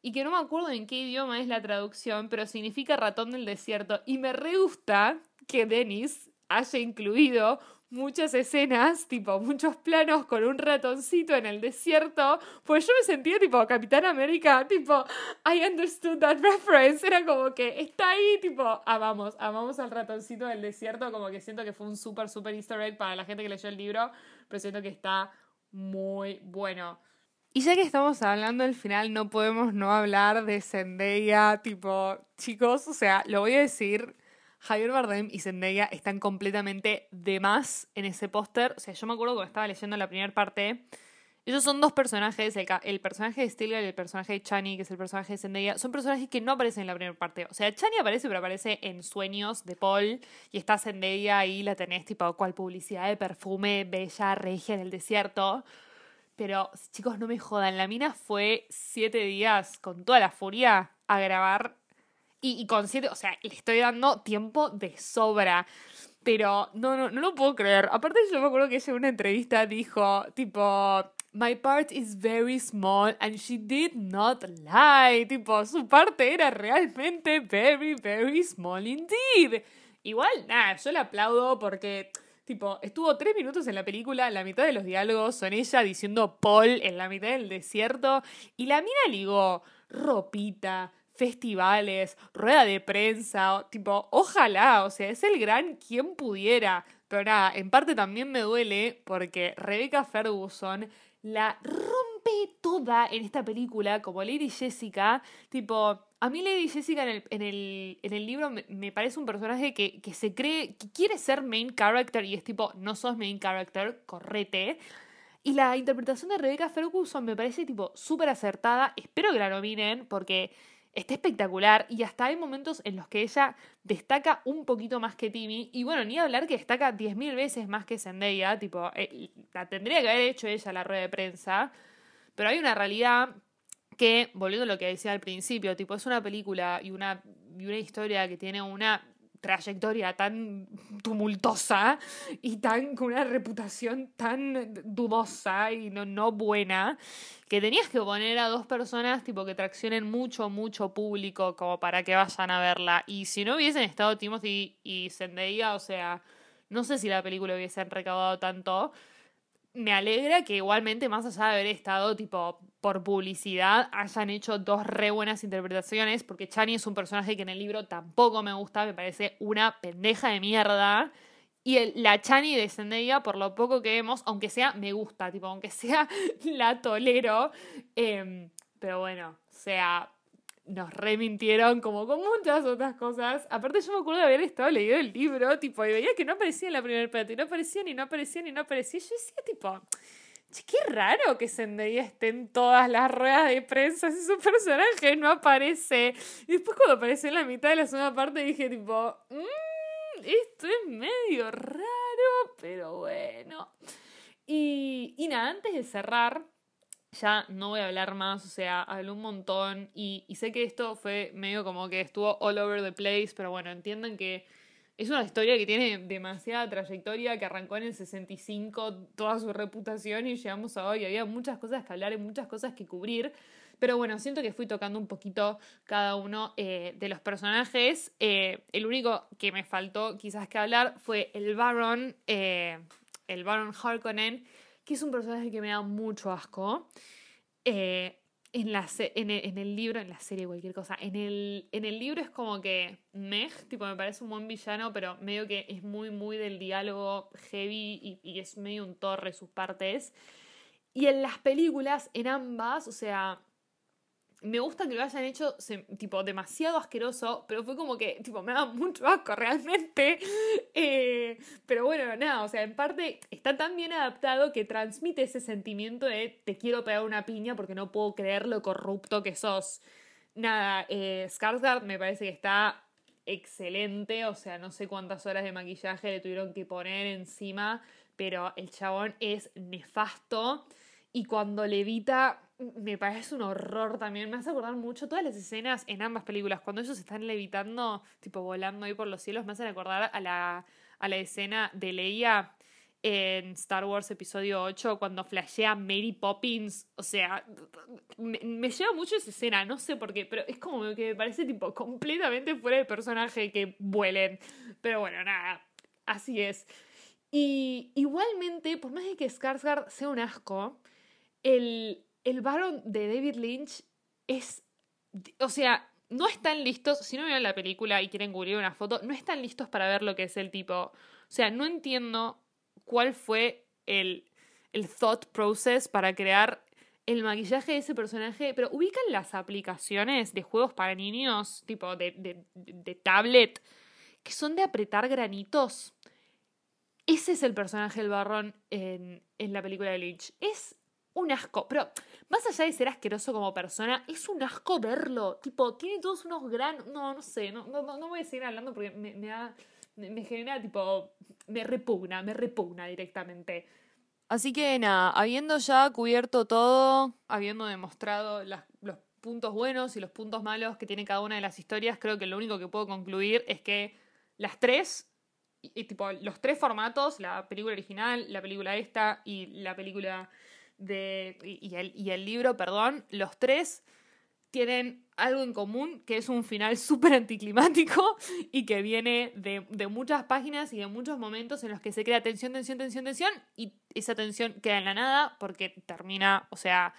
Y que no me acuerdo en qué idioma es la traducción, pero significa ratón del desierto. Y me re gusta que Dennis haya incluido muchas escenas, tipo muchos planos con un ratoncito en el desierto, pues yo me sentía tipo Capitán América, tipo, I understood that reference, era como que está ahí, tipo, amamos, amamos al ratoncito del desierto, como que siento que fue un súper, súper easter egg para la gente que leyó el libro, pero siento que está muy bueno. Y ya que estamos hablando al final, no podemos no hablar de Zendaya, tipo, chicos, o sea, lo voy a decir Javier Bardem y Zendaya están completamente de más en ese póster. O sea, yo me acuerdo cuando estaba leyendo la primera parte. Ellos son dos personajes, el, personaje de Stilgar y el personaje de Chani, que es el personaje de Zendaya, son personajes que no aparecen en la primera parte. O sea, Chani aparece, pero aparece en sueños de Paul, y está Zendaya ahí, la tenés tipo cual publicidad de perfume, bella, regia en el desierto. Pero, chicos, no me jodan, la mina fue siete días con toda la furia a grabar y, y con siete, o sea, le estoy dando tiempo de sobra. Pero no, no, no lo puedo creer. Aparte, yo me acuerdo que ella en una entrevista dijo, tipo, My part is very small and she did not lie. Tipo, su parte era realmente very, very small indeed. Igual, nada, yo le aplaudo porque, tipo, estuvo tres minutos en la película, la mitad de los diálogos son ella diciendo Paul en la mitad del desierto y la mina ligó ropita, festivales, rueda de prensa, tipo, ojalá, o sea, es el gran quien pudiera. Pero nada, en parte también me duele porque Rebecca Ferguson la rompe toda en esta película como Lady Jessica. Tipo, a mí Lady Jessica en el, en el, en el libro me, parece un personaje que, que se cree, que quiere ser main character y es tipo, no sos main character, correte. Y la interpretación de Rebecca Ferguson me parece tipo súper acertada. Espero que la nominen porque está espectacular y hasta hay momentos en los que ella destaca un poquito más que Timmy y bueno, ni hablar que destaca 10.000 veces más que Zendaya, tipo, eh, la tendría que haber hecho ella la rueda de prensa, pero hay una realidad que, volviendo a lo que decía al principio, tipo, es una película y una, y una historia que tiene una trayectoria tan tumultuosa y tan con una reputación tan dudosa y no, no buena, que tenías que poner a dos personas tipo que traccionen mucho, mucho público como para que vayan a verla. Y si no hubiesen estado Timothy y Zendaya, o sea, no sé si la película hubiese recaudado tanto me alegra que igualmente, más allá de haber estado tipo por publicidad, hayan hecho dos re buenas interpretaciones, porque Chani es un personaje que en el libro tampoco me gusta, me parece una pendeja de mierda. Y el, la Chani de Zendaya, por lo poco que vemos, aunque sea, me gusta, tipo, aunque sea, la tolero. Em, pero bueno, o sea, nos remintieron como con muchas otras cosas. Aparte yo me acuerdo de haber estado leyendo el libro, tipo, y veía que no aparecía en la primera parte, y no aparecía, ni no aparecía, ni no aparecía. Yo decía, tipo, qué raro que Zendaya esté en todas las ruedas de prensa, si su personaje no aparece. Y después cuando apareció en la mitad de la segunda parte dije, tipo, mmm, esto es medio raro, pero bueno. Y, y nada, antes de cerrar, ya no voy a hablar más, o sea, hablé un montón y, sé que esto fue medio como que estuvo all over the place, pero bueno, entiendan que es una historia que tiene demasiada trayectoria, que arrancó en el 65 toda su reputación y llegamos a hoy, había muchas cosas que hablar y muchas cosas que cubrir. Pero bueno, siento que fui tocando un poquito cada uno eh, de los personajes. Eh, el único que me faltó quizás que hablar fue el Baron, eh, el Baron Harkonnen, que es un personaje que me da mucho asco. En, la en, el, libro, en la serie, cualquier cosa, en el, en el libro es como que Meg, tipo, me parece un buen villano, pero medio que es muy, muy del diálogo heavy y, y es medio un torre sus partes. Y en las películas, en ambas, o sea, me gusta que lo hayan hecho tipo demasiado asqueroso, pero fue como que tipo me da mucho asco realmente. Eh, pero bueno, nada, o sea, en parte está tan bien adaptado que transmite ese sentimiento de te quiero pegar una piña porque no puedo creer lo corrupto que sos. Nada, eh, Skarsgård me parece que está excelente, o sea, no sé cuántas horas de maquillaje le tuvieron que poner encima, pero el chabón es nefasto y cuando levita me parece un horror también. Me hace acordar mucho todas las escenas en ambas películas. Cuando ellos están levitando, tipo volando ahí por los cielos, me hacen acordar a la, a la escena de Leia en Star Wars Episodio 8 cuando flashea Mary Poppins. O sea, me, me, lleva mucho esa escena, no sé por qué, pero es como que me parece tipo completamente fuera de personaje que vuelen. Pero bueno, nada, así es. Y igualmente, por más de que Skarsgård sea un asco, el, el Baron de David Lynch es. O sea, no están listos. Si no vieron la película y quieren cubrir una foto, no están listos para ver lo que es el tipo. O sea, no entiendo cuál fue el, el thought process para crear el maquillaje de ese personaje, pero ubican las aplicaciones de juegos para niños, tipo de, de, de, tablet, que son de apretar granitos. Ese es el personaje del barrón en, en la película de Lynch. Es un asco. Pero más allá de ser asqueroso como persona, es un asco verlo. Tipo, tiene todos unos gran. No, no sé, no, no, no voy a seguir hablando porque me, me da. Me, genera tipo. Me repugna, me repugna directamente. Así que nada, habiendo ya cubierto todo, habiendo demostrado los puntos buenos y los puntos malos que tiene cada una de las historias, creo que lo único que puedo concluir es que las tres, y, tipo, los tres formatos, la película original, la película esta y la película de, y, el, libro, perdón, los tres tienen algo en común, que es un final súper anticlimático y que viene de, de, muchas páginas y de muchos momentos en los que se crea tensión, tensión, tensión, tensión y esa tensión queda en la nada porque termina, o sea,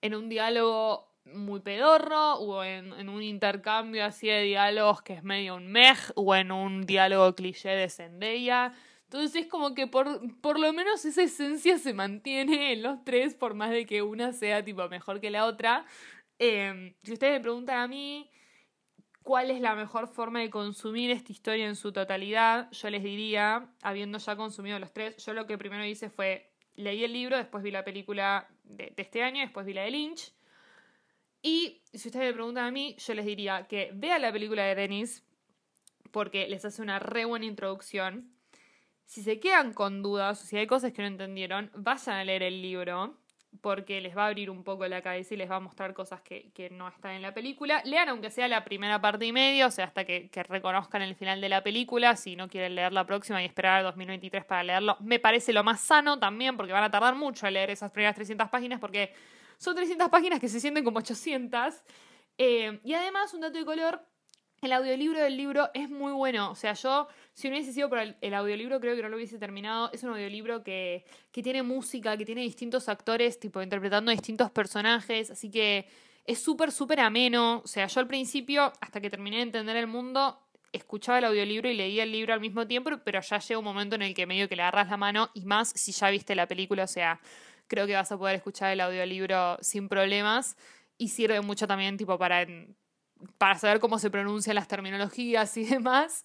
en un diálogo muy pedorro o en, en un intercambio así de diálogos que es medio un mej o en un diálogo cliché de Zendaya entonces es como que por, por lo menos esa esencia se mantiene en los tres, por más de que una sea tipo mejor que la otra. Em, si ustedes me preguntan a mí cuál es la mejor forma de consumir esta historia en su totalidad, yo les diría, habiendo ya consumido los tres, yo lo que primero hice fue leí el libro, después vi la película de, de este año, después vi la de Lynch. Y si ustedes me preguntan a mí, yo les diría que vean la película de Dennis, porque les hace una re buena introducción. Si se quedan con dudas o si hay cosas que no entendieron, vayan a leer el libro. porque les va a abrir un poco la cabeza y les va a mostrar cosas que, no están en la película. Lean aunque sea la primera parte y media, o sea, hasta que, reconozcan el final de la película, si no quieren leer la próxima y esperar a 2023 para leerlo, me parece lo más sano también, porque van a tardar mucho en leer esas primeras 300 páginas, porque son 300 páginas que se sienten como 800. Eh, y además, un dato de color, el audiolibro del libro es muy bueno. O sea, yo, si no hubiese sido por el, audiolibro, creo que no lo hubiese terminado. Es un audiolibro que, que tiene música, que tiene distintos actores, tipo, interpretando distintos personajes. Así que es súper, súper ameno. O sea, yo al principio, hasta que terminé de entender el mundo, escuchaba el audiolibro y leía el libro al mismo tiempo, pero ya llega un momento en el que medio que le agarras la mano y más si ya viste la película. O sea, creo que vas a poder escuchar el audiolibro sin problemas. Y sirve mucho también, tipo, para para saber cómo se pronuncian las terminologías y demás.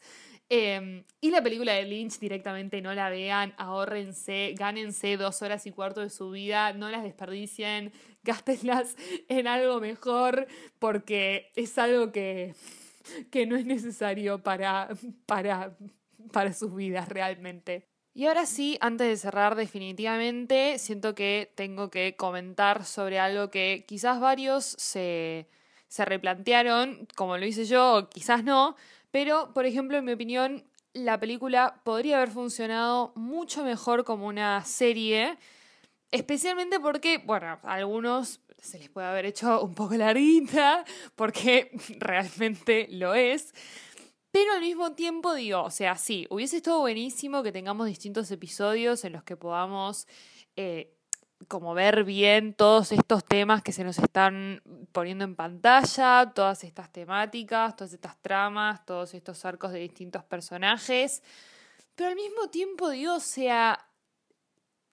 Em, y la película de Lynch directamente no la vean, ahórrense, gánense dos horas y cuarto de su vida, no las desperdicien, gástenlas en algo mejor, porque es algo que, que no es necesario para, para, para sus vidas realmente. Y ahora sí, antes de cerrar definitivamente, siento que tengo que comentar sobre algo que quizás varios se, se replantearon, como lo hice yo, quizás no, pero por ejemplo, en mi opinión, la película podría haber funcionado mucho mejor como una serie, especialmente porque, bueno, a algunos se les puede haber hecho un poco larguita, porque realmente lo es. Pero al mismo tiempo digo, o sea, sí, hubiese estado buenísimo que tengamos distintos episodios en los que podamos eh, como ver bien todos estos temas que se nos están poniendo en pantalla, todas estas temáticas, todas estas tramas, todos estos arcos de distintos personajes. Pero al mismo tiempo, digo, o sea,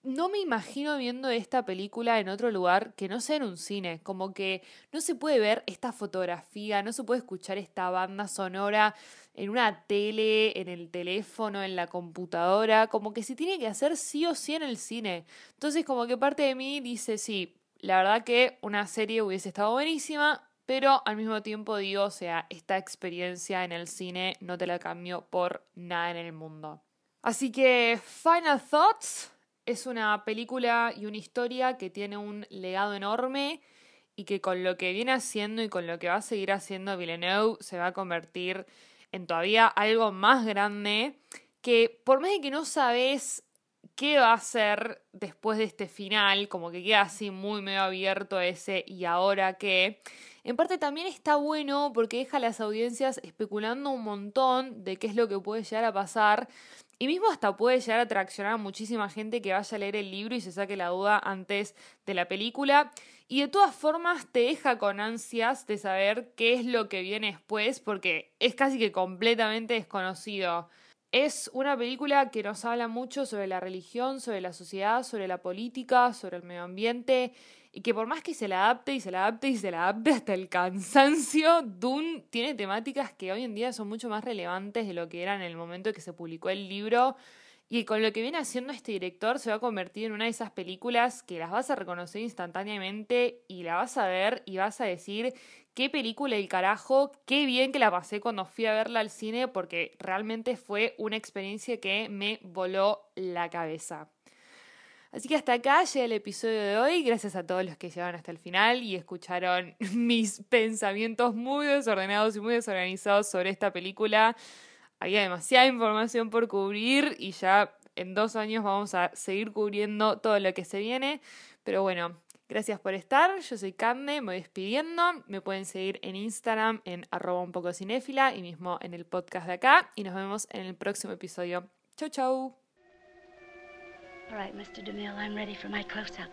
no me imagino viendo esta película en otro lugar que no sea en un cine. Como que no se puede ver esta fotografía, no se puede escuchar esta banda sonora en una tele, en el teléfono, en la computadora. Como que se tiene que hacer sí o sí en el cine. Entonces, como que parte de mí dice, sí, la verdad que una serie hubiese estado buenísima, pero al mismo tiempo digo, o sea, esta experiencia en el cine no te la cambio por nada en el mundo. Así que, final thoughts es una película y una historia que tiene un legado enorme y que con lo que viene haciendo y con lo que va a seguir haciendo Villeneuve se va a convertir en todavía algo más grande que por más de que no sabes qué va a hacer después de este final, como que queda así muy medio abierto ese y ahora qué, en parte también está bueno porque deja a las audiencias especulando un montón de qué es lo que puede llegar a pasar y mismo hasta puede llegar a atraccionar a muchísima gente que vaya a leer el libro y se saque la duda antes de la película. Y de todas formas te deja con ansias de saber qué es lo que viene después porque es casi que completamente desconocido. Es una película que nos habla mucho sobre la religión, sobre la sociedad, sobre la política, sobre el medio ambiente y que por más que se la adapte y se la adapte y se la adapte hasta el cansancio, Dune tiene temáticas que hoy en día son mucho más relevantes de lo que eran en el momento en que se publicó el libro. Y con lo que viene haciendo este director se va a convertir en una de esas películas que las vas a reconocer instantáneamente y la vas a ver y vas a decir qué película el carajo, qué bien que la pasé cuando fui a verla al cine porque realmente fue una experiencia que me voló la cabeza. Así que hasta acá llega el episodio de hoy. Gracias a todos los que llegaron hasta el final y escucharon mis pensamientos muy desordenados y muy desorganizados sobre esta película. Había demasiada información por cubrir y ya en dos años vamos a seguir cubriendo todo lo que se viene. Pero bueno, gracias por estar. Yo soy Cande, me voy despidiendo. Me pueden seguir en Instagram en arroba un poco cinéfila y mismo en el podcast de acá. Y nos vemos en el próximo episodio. Chau, chau. All right, Mr. DeMille, I'm ready for my close-up.